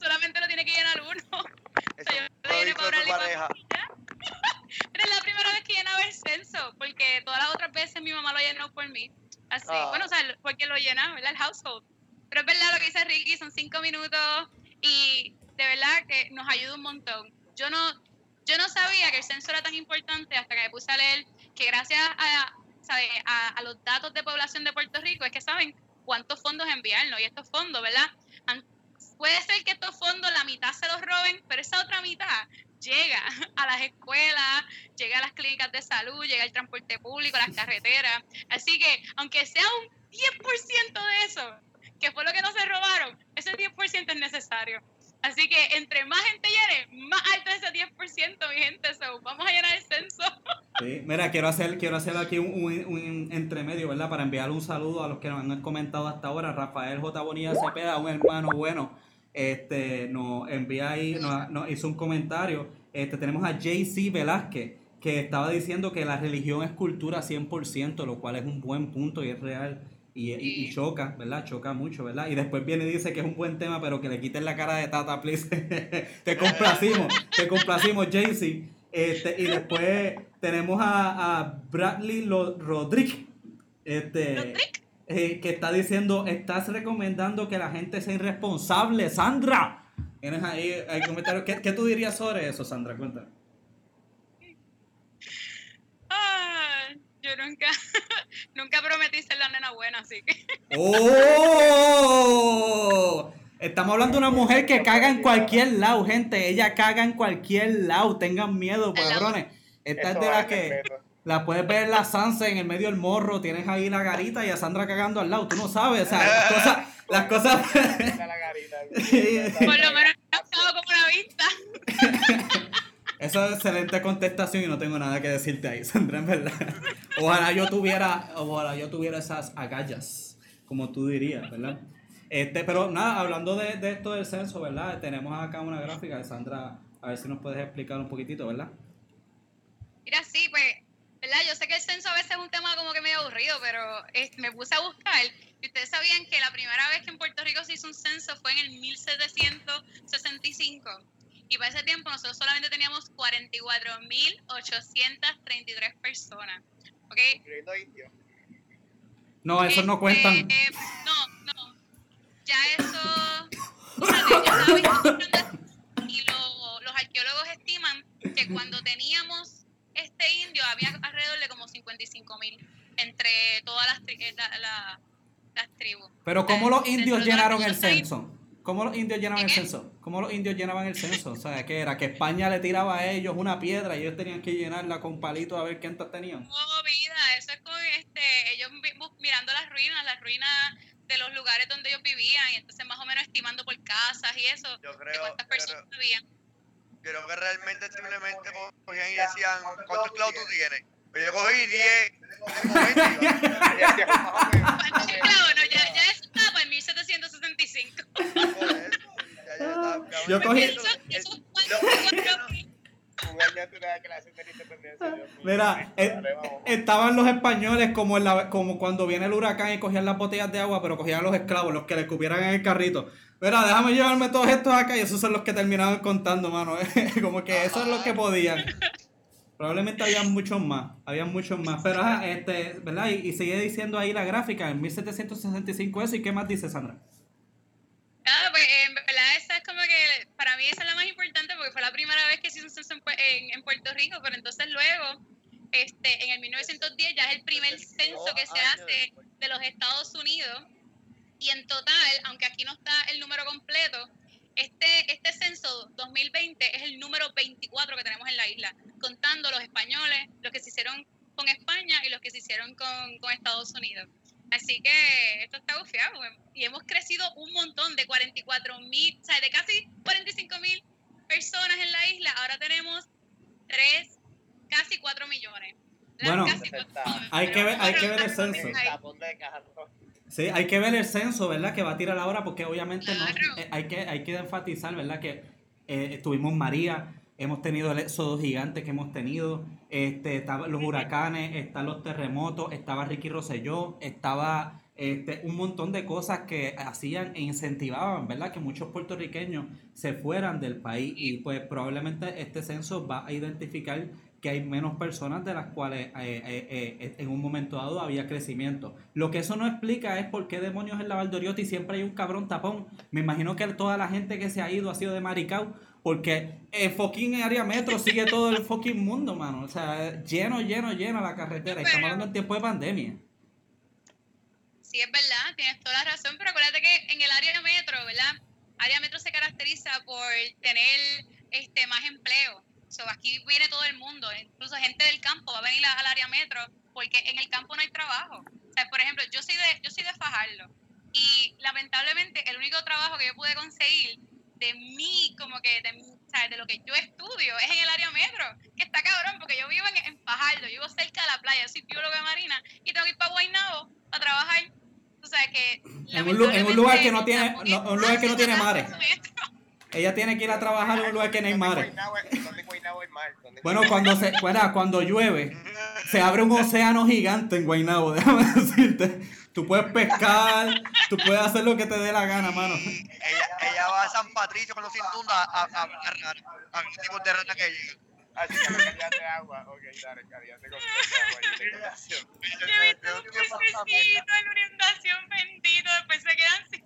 Solamente lo tiene que llenar uno. Eso yo no lo lo llené para Bradley pareja. Ya. Era la primera vez que llenaba el censo, porque todas las otras veces mi mamá lo llenó por mí. Así, Ah. bueno, o sea, porque lo llenaba, ¿verdad? El household. Pero es verdad lo que dice Ricky, son cinco minutos y de verdad que nos ayuda un montón. Yo no, yo no sabía que el censo era tan importante hasta que me puse a leer que gracias a, ¿sabe? a, los datos de población de Puerto Rico es que saben cuántos fondos enviarnos y estos fondos, ¿verdad? Puede ser que estos fondos la mitad se los roben, pero esa otra mitad llega a las escuelas, llega a las clínicas de salud, llega al transporte público, a las carreteras. Así que, aunque sea un 10% de eso, que fue lo que no se robaron, ese 10% es necesario. Así que entre más gente llene, más alto es ese 10%, mi gente. So, vamos a llenar el censo. Sí, mira, quiero hacer, quiero hacer aquí un, un, un entremedio, ¿verdad? Para enviar un saludo a los que nos han comentado hasta ahora. Rafael J. Bonilla Cepeda, un hermano bueno, este, nos envía ahí, nos, nos hizo un comentario. Este, tenemos a JC Velázquez, que estaba diciendo que la religión es cultura 100%, lo cual es un buen punto y es real. Y, y- y choca, ¿verdad? Choca mucho, ¿verdad? Y después viene y dice que es un buen tema, pero que le quiten la cara de Tata, please. te complacimos, te complacimos, JC. Este, y después tenemos a, a Bradley Lo- Rodríguez, este, eh, que está diciendo, estás recomendando que la gente sea irresponsable, Sandra. Tienes ahí comentarios. ¿Qué, qué tú dirías sobre eso, Sandra? Cuéntame. Ah, yo nunca, nunca prometí ser la nena buena, así que. ¡Oh! Estamos hablando de una mujer que caga en cualquier lado, gente. Ella caga en cualquier lado. Tengan miedo, cabrones. Esta es de la que la puedes ver en la Sanse en el medio del morro. Tienes ahí la garita y a Sandra cagando al lado. Tú no sabes, o sea, las cosas. Las cosas. Por lo menos estado como una vista. Eso es excelente contestación y no tengo nada que decirte ahí, Sandra, en verdad. Ojalá yo tuviera, ojalá yo tuviera esas agallas, como tú dirías, ¿verdad? Este, pero nada, hablando de, de esto del censo, ¿verdad? Tenemos acá una gráfica de Sandra, a ver si nos puedes explicar un poquitito, ¿verdad? Mira, sí, pues, ¿verdad? Yo sé que el censo a veces es un tema como que medio aburrido, pero eh, me puse a buscar y ustedes sabían que la primera vez que en Puerto Rico se hizo un censo fue en el 1765 y para ese tiempo nosotros solamente teníamos 44.833 personas, ¿ok? No, esos no Este, cuentan. eh, no, no. Ya eso. Y lo- los arqueólogos estiman que cuando teníamos este indio había alrededor de como 55 mil entre todas las, tri- eh, la- la- las tribus. Pero ¿cómo los indios llenaron el censo? ¿Cómo los indios llenaban el censo? ¿Cómo los indios llenaban el censo? O sea, ¿qué era? Que España le tiraba a ellos una piedra y ellos tenían que llenarla con palitos a ver cuántas tenían. No, vida, eso es con este, ellos mirando las ruinas, las ruinas de los lugares donde ellos vivían, y entonces más o menos estimando por casas y eso, Yo de creo, cuántas yo personas creo, vivían. creo que realmente simplemente cogían y decían, ¿cuántos clavos tú tienes? Pues yo cogí 10, tengo 20, y iba. Y hacía más o menos, más o ¿Cuántos esclavos? No, ya, ya 1765. Por eso, ya yo cogí- eso- Eso- es- esos lo- 44 mil. Un año antes de la clase de la independencia. Dios mío. Mira, eh, estaban los españoles como, en la, como cuando viene el huracán y cogían las botellas de agua, pero cogían a los esclavos, los que le escupieran en el carrito. Mira, déjame llevarme todos estos acá y esos son los que terminaban contando, mano. como que eso es lo que podían. Probablemente habían muchos más, habían muchos más. Pero, ajá, este, ¿verdad? Y, y sigue diciendo ahí la gráfica, en 1765 eso, ¿y qué más dice Sandra? Ah, pues en verdad esa es como que para mí esa es la más importante porque fue la primera vez que se hizo un censo en, en- en Puerto Rico, pero entonces luego, este, en el 1910 ya es el primer censo que se hace de los Estados Unidos y en total, aunque aquí no está el número completo, este, este censo 2020 es el número 24 que tenemos en la isla, contando los españoles, los que se hicieron con España y los que se hicieron con, con Estados Unidos. Así que esto está bufiado y hemos crecido un montón de 44 mil, o sea, de casi 45 mil personas en la isla, ahora tenemos 3, casi 4 millones. Bueno, Casi cuatro millones. hay que ver- hay que ver el censo. Sí, hay que ver el censo, ¿verdad? Que va a tirar ahora porque obviamente no, Claro. eh, hay, que, hay que enfatizar, ¿verdad? Que eh, tuvimos María, hemos tenido el éxodo gigante que hemos tenido, este, estaban los huracanes, están los terremotos, estaba Ricky Rosselló, estaba este, un montón de cosas que hacían e incentivaban, ¿verdad? Que muchos puertorriqueños se fueran del país y pues probablemente este censo va a identificar que hay menos personas de las cuales eh, eh, eh, en un momento dado había crecimiento. Lo que eso no explica es por qué demonios en la Valdoriotti siempre hay un cabrón tapón. Me imagino que toda la gente que se ha ido ha sido de Maricao, porque el fucking área metro sigue todo el fucking mundo, mano. O sea, lleno, lleno, lleno la carretera. Y Estamos hablando en tiempo de pandemia. Sí, es verdad, tienes toda la razón, pero acuérdate que en el área metro, ¿verdad? Área metro se caracteriza por tener este más empleo. So, aquí viene todo el mundo, incluso gente del campo va a venir al área metro porque en el campo no hay trabajo. O sea, por ejemplo, yo soy de yo soy de Fajardo y lamentablemente el único trabajo que yo pude conseguir de mí, como que de, ¿sabes? de lo que yo estudio es en el área metro, que está cabrón porque yo vivo en, en Fajardo, yo vivo cerca de la playa, soy bióloga marina y tengo que ir para Guaynabo a trabajar o sea, que en un, en un lugar que no tiene, no, un lugar que no tiene mares. Ella tiene que ir a trabajar en un lugar que no hay mares. Bueno, cuando se, bueno, cuando llueve, se abre un océano gigante en Guaynabo, déjame decirte. Tú puedes pescar, tú puedes hacer lo que te dé la gana, mano. Ella, ella va a San Patricio cuando se inunda a, a, a, a, a, tipos de rata que llegan. Así que calidad de agua. Ok, dale, calidad de agua y de inundación. Yo he visto un pececito en una inundación bendito, después se quedan sin.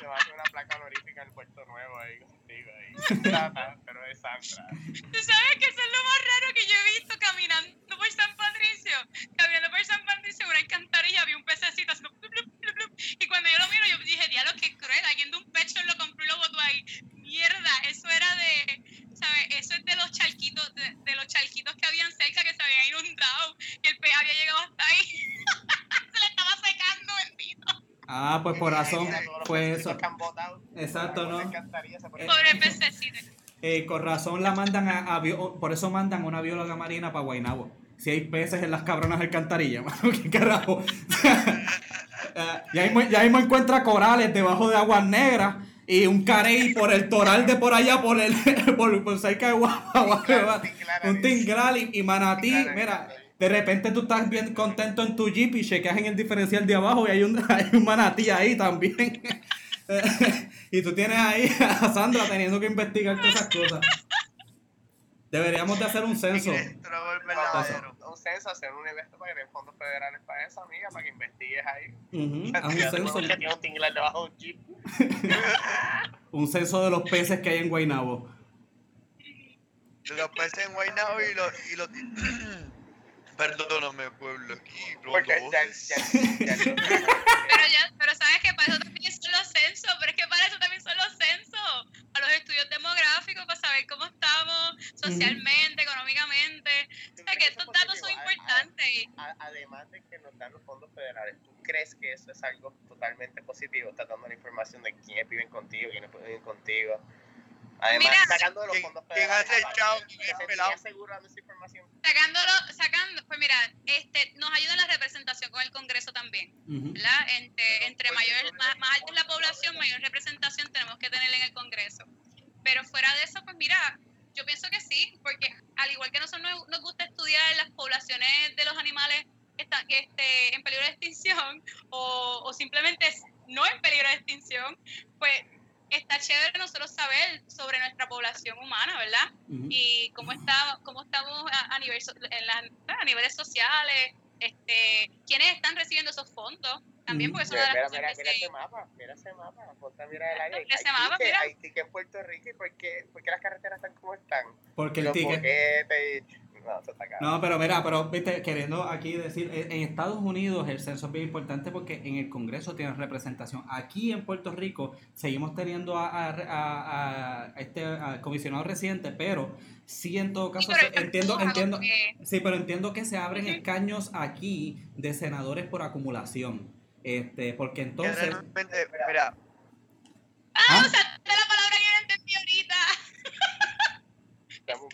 Se va a hacer una placa honorífica en Puerto Nuevo ahí. Sandra, pero es Sandra. Tú sabes que eso es lo más raro que yo he visto caminando por San Patricio. Caminando por San Patricio, una alcantarilla, vi un pececito haciendo blup, blup, blup, blup. Y cuando yo lo miro, yo dije, diablo, qué cruel. Alguien de un pecho lo compró y lo botó ahí. Mierda, eso era de, ¿sabes? Eso es de los charquitos, de, de los charquitos que habían cerca que se habían inundado. Y el pez había llegado hasta ahí. se le estaba secando, bendito. Ah, pues por razón, pues eso. Exacto, ¿no? pone- Pobre pececito. Eh, con razón la mandan a, a bio- por eso mandan una bióloga marina para Guaynabo. Si hay peces en las cabronas alcantarillas, mano, qué carajo. Eh, ya, mismo, ya mismo encuentra corales debajo de aguas negras y un carey por el toral de por allá, por el por, por cerca de Guagua, un tingral y, y manatí. Mira, de repente tú estás bien contento en tu jeep y chequeas en el diferencial de abajo y hay un, hay un manatí ahí también. Y tú tienes ahí a Sandra teniendo que investigar todas esas cosas. Deberíamos de hacer un censo. Un censo, hacer un evento para que den fondos federales para eso, amiga, para que investigues ahí. Ujú, haz un censo. tengo que tiene un de censo de los peces que hay en Guaynabo. Los peces en Guaynabo y los... Y los Perdóname, pueblo, aquí. los Porque dos. ya, ya, ya, ya- Pero ya, pero sabes que para eso también son los censos, pero es que para eso también son los censos, para los estudios demográficos, para saber cómo estamos socialmente, económicamente. O sea que estos datos son importantes. A- además de que nos dan los fondos federales, ¿tú crees que eso es algo totalmente positivo? Estás dando la información de quiénes viven contigo, quiénes viven contigo. Además, Mira, sacando de los ¿quién- fondos quién federales. dando esa información? Sacándolo, sacando, pues mira, este, nos ayuda en la representación con el Congreso también, Ujú. ¿verdad? Entre, entre mayor, más, más alta es la población, mayor representación tenemos que tener en el Congreso. Pero fuera de eso, pues mira, yo pienso que sí, porque al igual que nosotros nos, nos gusta estudiar las poblaciones de los animales que están que esté en peligro de extinción o, o simplemente no en peligro de extinción, pues está chévere nosotros saber sobre nuestra población humana, ¿verdad? Ujú. y cómo está cómo estamos a, a nivel so- en las- a niveles sociales este quiénes están recibiendo esos fondos también porque es una de Mira, las mira, cosas mira que ese mapa, mira ese mapa, ponte a mirar el área. Mira ese mapa, que- mira. Haití que es Puerto Rico y por qué, por qué las carreteras están como están. Porque el ticket. No, eso está caro. No, pero mira, pero viste, queriendo aquí decir, en Estados Unidos el censo es bien importante porque en el Congreso tienen representación. Aquí en Puerto Rico seguimos teniendo a, a- a- a este comisionado residente, pero sí en todo caso Sí, entiendo, entiendo, que- sí, pero entiendo que se abren escaños aquí de senadores por acumulación. Este, porque Que entonces, realmente, mira, ah, ¿Ah? o sea,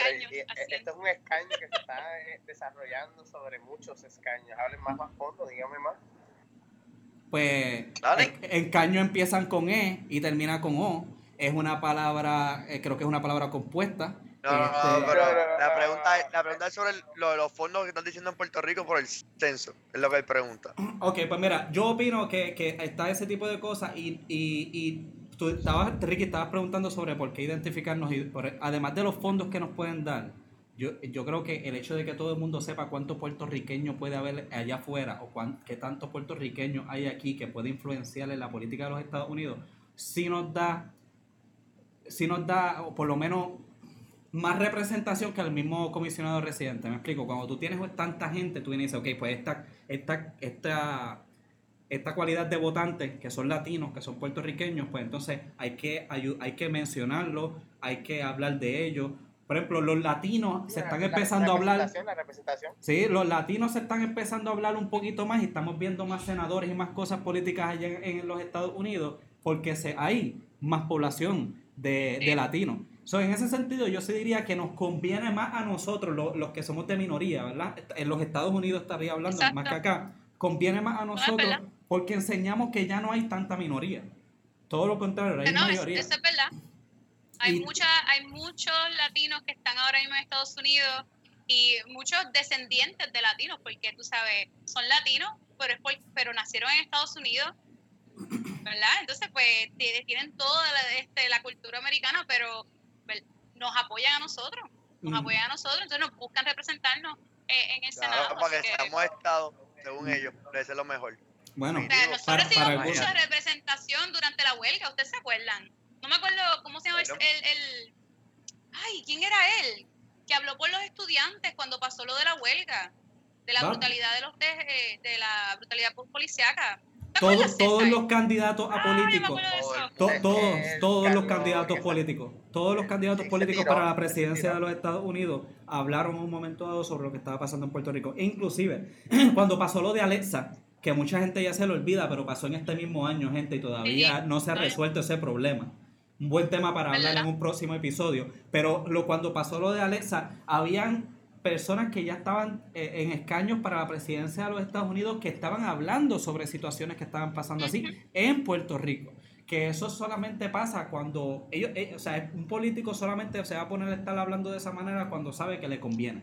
escaños, y- y- así. Esto es un escaño que se está eh, desarrollando sobre muchos escaños. Hablen más a fondo, dígame más. pues Dale. en, en caño empiezan con E y termina con O. Es una palabra, eh, creo que es una palabra compuesta. no, Este, pero No, no, no, la pregunta, es, la pregunta es sobre el- lo de los fondos que están diciendo en Puerto Rico por el censo, es lo que él pregunta. Ok, pues mira, yo opino que, que está ese tipo de cosas y, y, y tú estabas, Ricky, estabas preguntando sobre por qué identificarnos y por- además de los fondos que nos pueden dar, yo, yo creo que el hecho de que todo el mundo sepa cuántos puertorriqueños puede haber allá afuera o cuán, qué tantos puertorriqueños hay aquí que puede influenciar en la política de los Estados Unidos, sí nos da, sí nos da, o por lo menos más representación que el mismo comisionado residente. Me explico, cuando tú tienes tanta gente, tú vienes y dices, ok, pues esta, esta, esta, esta cualidad de votantes que son latinos, que son puertorriqueños, pues entonces hay que, hay que mencionarlo, hay que hablar de ellos. Por ejemplo, los latinos se están empezando a hablar. La representación. Sí, los latinos se están empezando a hablar un poquito más y estamos viendo más senadores y más cosas políticas allá en, en los Estados Unidos porque se, hay más población de, de latinos. So, en ese sentido, yo sí diría que nos conviene más a nosotros, los, los que somos de minoría, ¿verdad? En los Estados Unidos estaría hablando Exacto. más que acá. Conviene más a nosotros. Porque enseñamos que ya no hay tanta minoría. Todo lo contrario, hay No, mayoría. eso es verdad. Hay, Y- mucha, hay muchos latinos que están ahora mismo en Estados Unidos y muchos descendientes de latinos, porque tú sabes, son latinos, pero, es por- pero nacieron en Estados Unidos, ¿verdad? Entonces, pues ti- tienen toda la, este, la cultura americana, pero nos apoyan a nosotros, nos Mm. apoyan a nosotros, entonces nos buscan representarnos eh, en el Claro, Senado. para que estados, según ellos, debe ser lo mejor. Bueno, O sea, nosotros para- recibimos para mucha representación durante la huelga, ¿ustedes se acuerdan? No me acuerdo cómo se llama el, Bueno. el, el- Ay, ¿quién era él? Que habló por los estudiantes cuando pasó lo de la huelga, de la Va. brutalidad de los de, eh, de la brutalidad policíaca. ¿Te todos, acuerdas, todos los candidatos a políticos. To- todos, todos los candidatos políticos, todos los candidatos políticos para la presidencia de los Estados Unidos hablaron en un momento dado sobre lo que estaba pasando en Puerto Rico. E inclusive, cuando pasó lo de Alexa, que mucha gente ya se lo olvida, pero pasó en este mismo año, gente, y todavía Sí, no se ha resuelto ese problema. Un buen tema para hablar en un próximo episodio. Pero lo, cuando pasó lo de Alexa, habían personas que ya estaban eh, en escaños para la presidencia de los Estados Unidos que estaban hablando sobre situaciones que estaban pasando así en Puerto Rico. Que eso solamente pasa cuando ellos, eh, o sea, un político solamente se va a poner a estar hablando de esa manera cuando sabe que le conviene.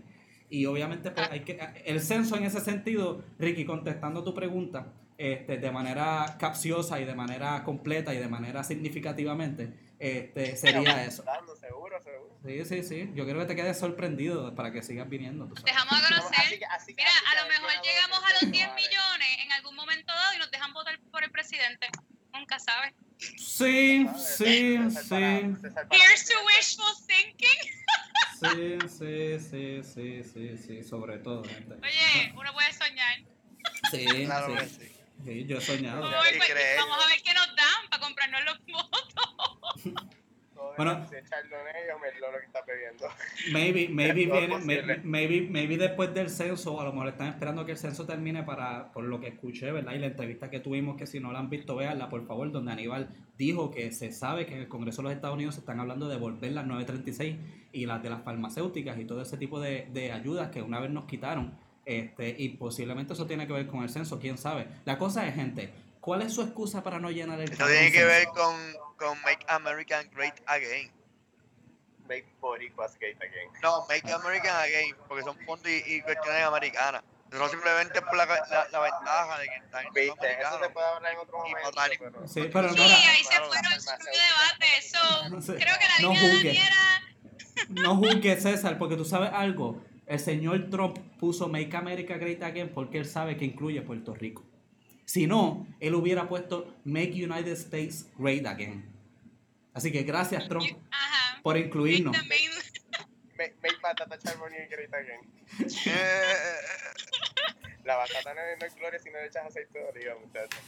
Y obviamente pues, hay que el censo en ese sentido, Ricky, contestando tu pregunta, este, de manera capciosa y de manera completa y de manera significativamente, este, sería eso. Dando, seguro, seguro. Sí, sí, sí. Yo quiero que te quedes sorprendido para que sigas viniendo. Dejamos a conocer. Así que- así que- Mira, así a lo mejor llegamos a los 10 eso, millones en algún momento dado y nos dejan votar por el presidente. Nunca sabes. Sí, sí, sí. Here's to wishful thinking. Sí, sí, sí, sí, sí, sí, sobre todo, gente. Oye, uno puede soñar. Sí, Claro que sí. sí. Sí, yo he soñado. Vamos a ver, pues, vamos a ver qué nos dan para comprarnos los votos. Bueno. chardonnay o merlot lo que está bebiendo. Maybe, maybe, viene, maybe, maybe, después del censo, a lo mejor están esperando que el censo termine para, por lo que escuché, ¿verdad? Y la entrevista que tuvimos, que si no la han visto, véanla, por favor, donde Aníbal dijo que se sabe que en el Congreso de los Estados Unidos se están hablando de volver las 936 y las de las farmacéuticas y todo ese tipo de, de ayudas que una vez nos quitaron. Este, y posiblemente eso tiene que ver con el censo, quién sabe. La cosa es, gente, ¿cuál es su excusa para no llenar el cabrón tiene que censo? ver con, con Make American Great Again. Make boricuas gay again. No, Make American Again, porque son fondos y, y cuestiones americanas. No simplemente por la, la, la ventaja de que están en Viste, eso se puede hablar en otro momento. pero- Sí, pero Sí, ahí se fueron su debate. So, No sé. creo que la No línea juzgue. Era. No juzgues, César, porque tú sabes algo. El señor Trump puso Make America Great Again porque él sabe que incluye Puerto Rico. Si no, él hubiera puesto Make United States Great Again. Así que gracias, Trump, Ajá. por incluirnos. También. Make, make batata great again. La batata no es, no es gloria si no le echas aceite de oliva, muchachos.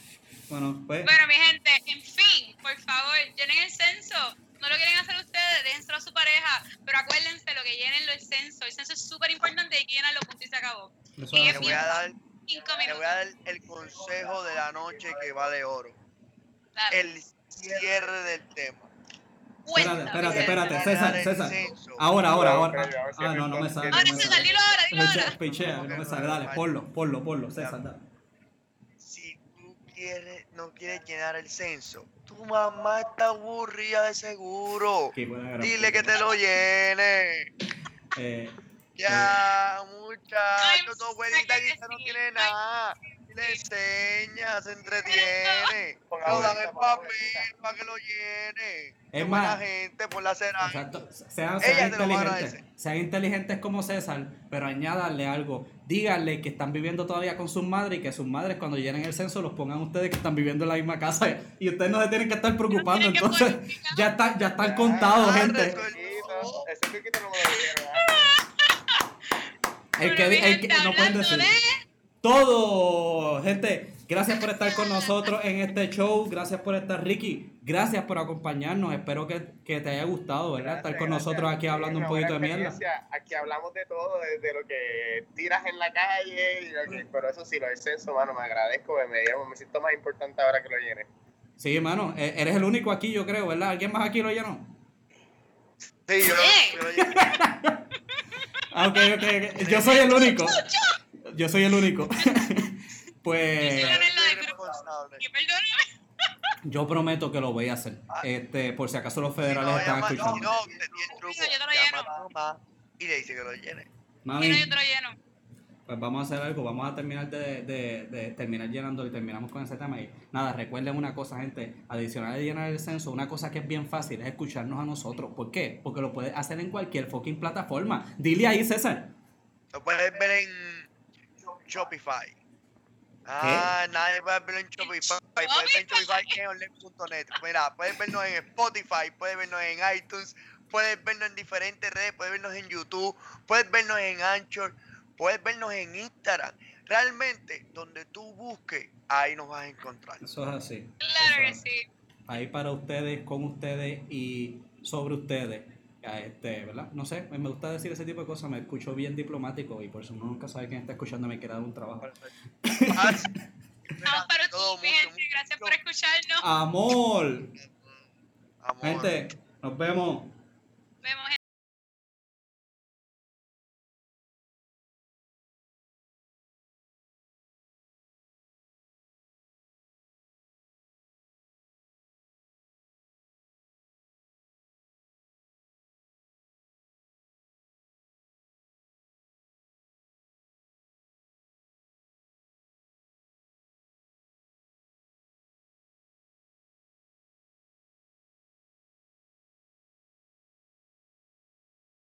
Bueno, pues, Bueno, mi gente, en fin, por favor, llenen el censo. No lo quieren hacer ustedes, déjenselo a su pareja. Pero acuérdense lo que llenen el censo. El censo es súper importante y hay que llenarlo, punto y se acabó. eso y es le voy a dar, Cinco le voy a dar el consejo de la noche que vale oro. Dale. El cierre del tema. Espérate, Cuéntame. espérate, espérate, César, el César. censo. Ahora, ahora, ahora. Ah, no, no me sale. Ahora, César, dilo ahora, dilo Pichea, ahora. pichea, no me sale. Dale, ponlo, ponlo, ponlo, César, dale. Si tú quieres, no quieres llenar el censo, tu mamá está aburrida de seguro. Dile que te lo llene. Eh, Ya, muchacho, tu abuelita dice no tiene nada. Le enseña, se entretiene. Ponga Lo dan en papel para que lo llene. Es más- gente por la cera. Exacto. Sean, Ella sean inteligentes. Sean inteligentes como César, pero añádanle algo. Díganle que están viviendo todavía con sus madres y que sus madres cuando llenen el censo los pongan ustedes que están viviendo en la misma casa y ustedes no se tienen que estar preocupando. Entonces, ya están, ya están contados, Ah, gente. no lo dieron. ¿ah? El que, el gente, que no pueden decir. de- Todo, gente. Gracias por estar con nosotros en este show. Gracias por estar, Ricky. Gracias por acompañarnos. Espero que, que te haya gustado, ¿verdad? estar con Gracias, nosotros aquí hablando un poquito de mierda. Aquí hablamos de todo, desde lo que tiras en la calle, y lo que- pero eso sí, lo del censo, mano, me agradezco, me, me, dieron- me siento más importante ahora que lo llene. Sí, hermano. e- Eres el único aquí, yo creo, ¿verdad? ¿Alguien más aquí lo llenó? Sí, yo, Sí. yo lo llené. Ah, ok, ok, ok. Yo soy el único. Yo soy el único. Pues Yo prometo que lo voy a hacer. Este, por si acaso los Si federales no, están llama- si escuchando. no, te tiene el truco. Yo te lo lleno. y le dice que lo llene. Si Mami, no, yo te lo lleno. Pues vamos a hacer algo. Vamos a terminar de, de, de terminar llenando y terminamos con ese tema. Y nada, recuerden una cosa, gente. Adicional de llenar el censo, una cosa que es bien fácil es escucharnos a nosotros. ¿Por qué? Porque lo puedes hacer en cualquier fucking plataforma. Dile ahí, César. Lo puedes ver en Shopify. Ah, nadie puede verlo en Shopify. Puedes ver en Shopify en online.net. Mira, puedes vernos en Spotify, puedes vernos en iTunes, puedes vernos en diferentes redes, puedes vernos en YouTube, puedes vernos en Anchor, puedes vernos en Instagram. Realmente, donde tú busques, ahí nos vas a encontrar. Eso es así. Claro que Eso sí. Ahí para ustedes, con ustedes y sobre ustedes. Este, ¿verdad? No sé, me gusta decir ese tipo de cosas, me escucho bien diplomático y por eso uno nunca sabe quién está escuchando, me quiere dar un trabajo. Ah, Vamos para todo ustedes, mi mucho, gente. Gracias por escucharnos. Amor. amor. Gente, nos vemos. Vemos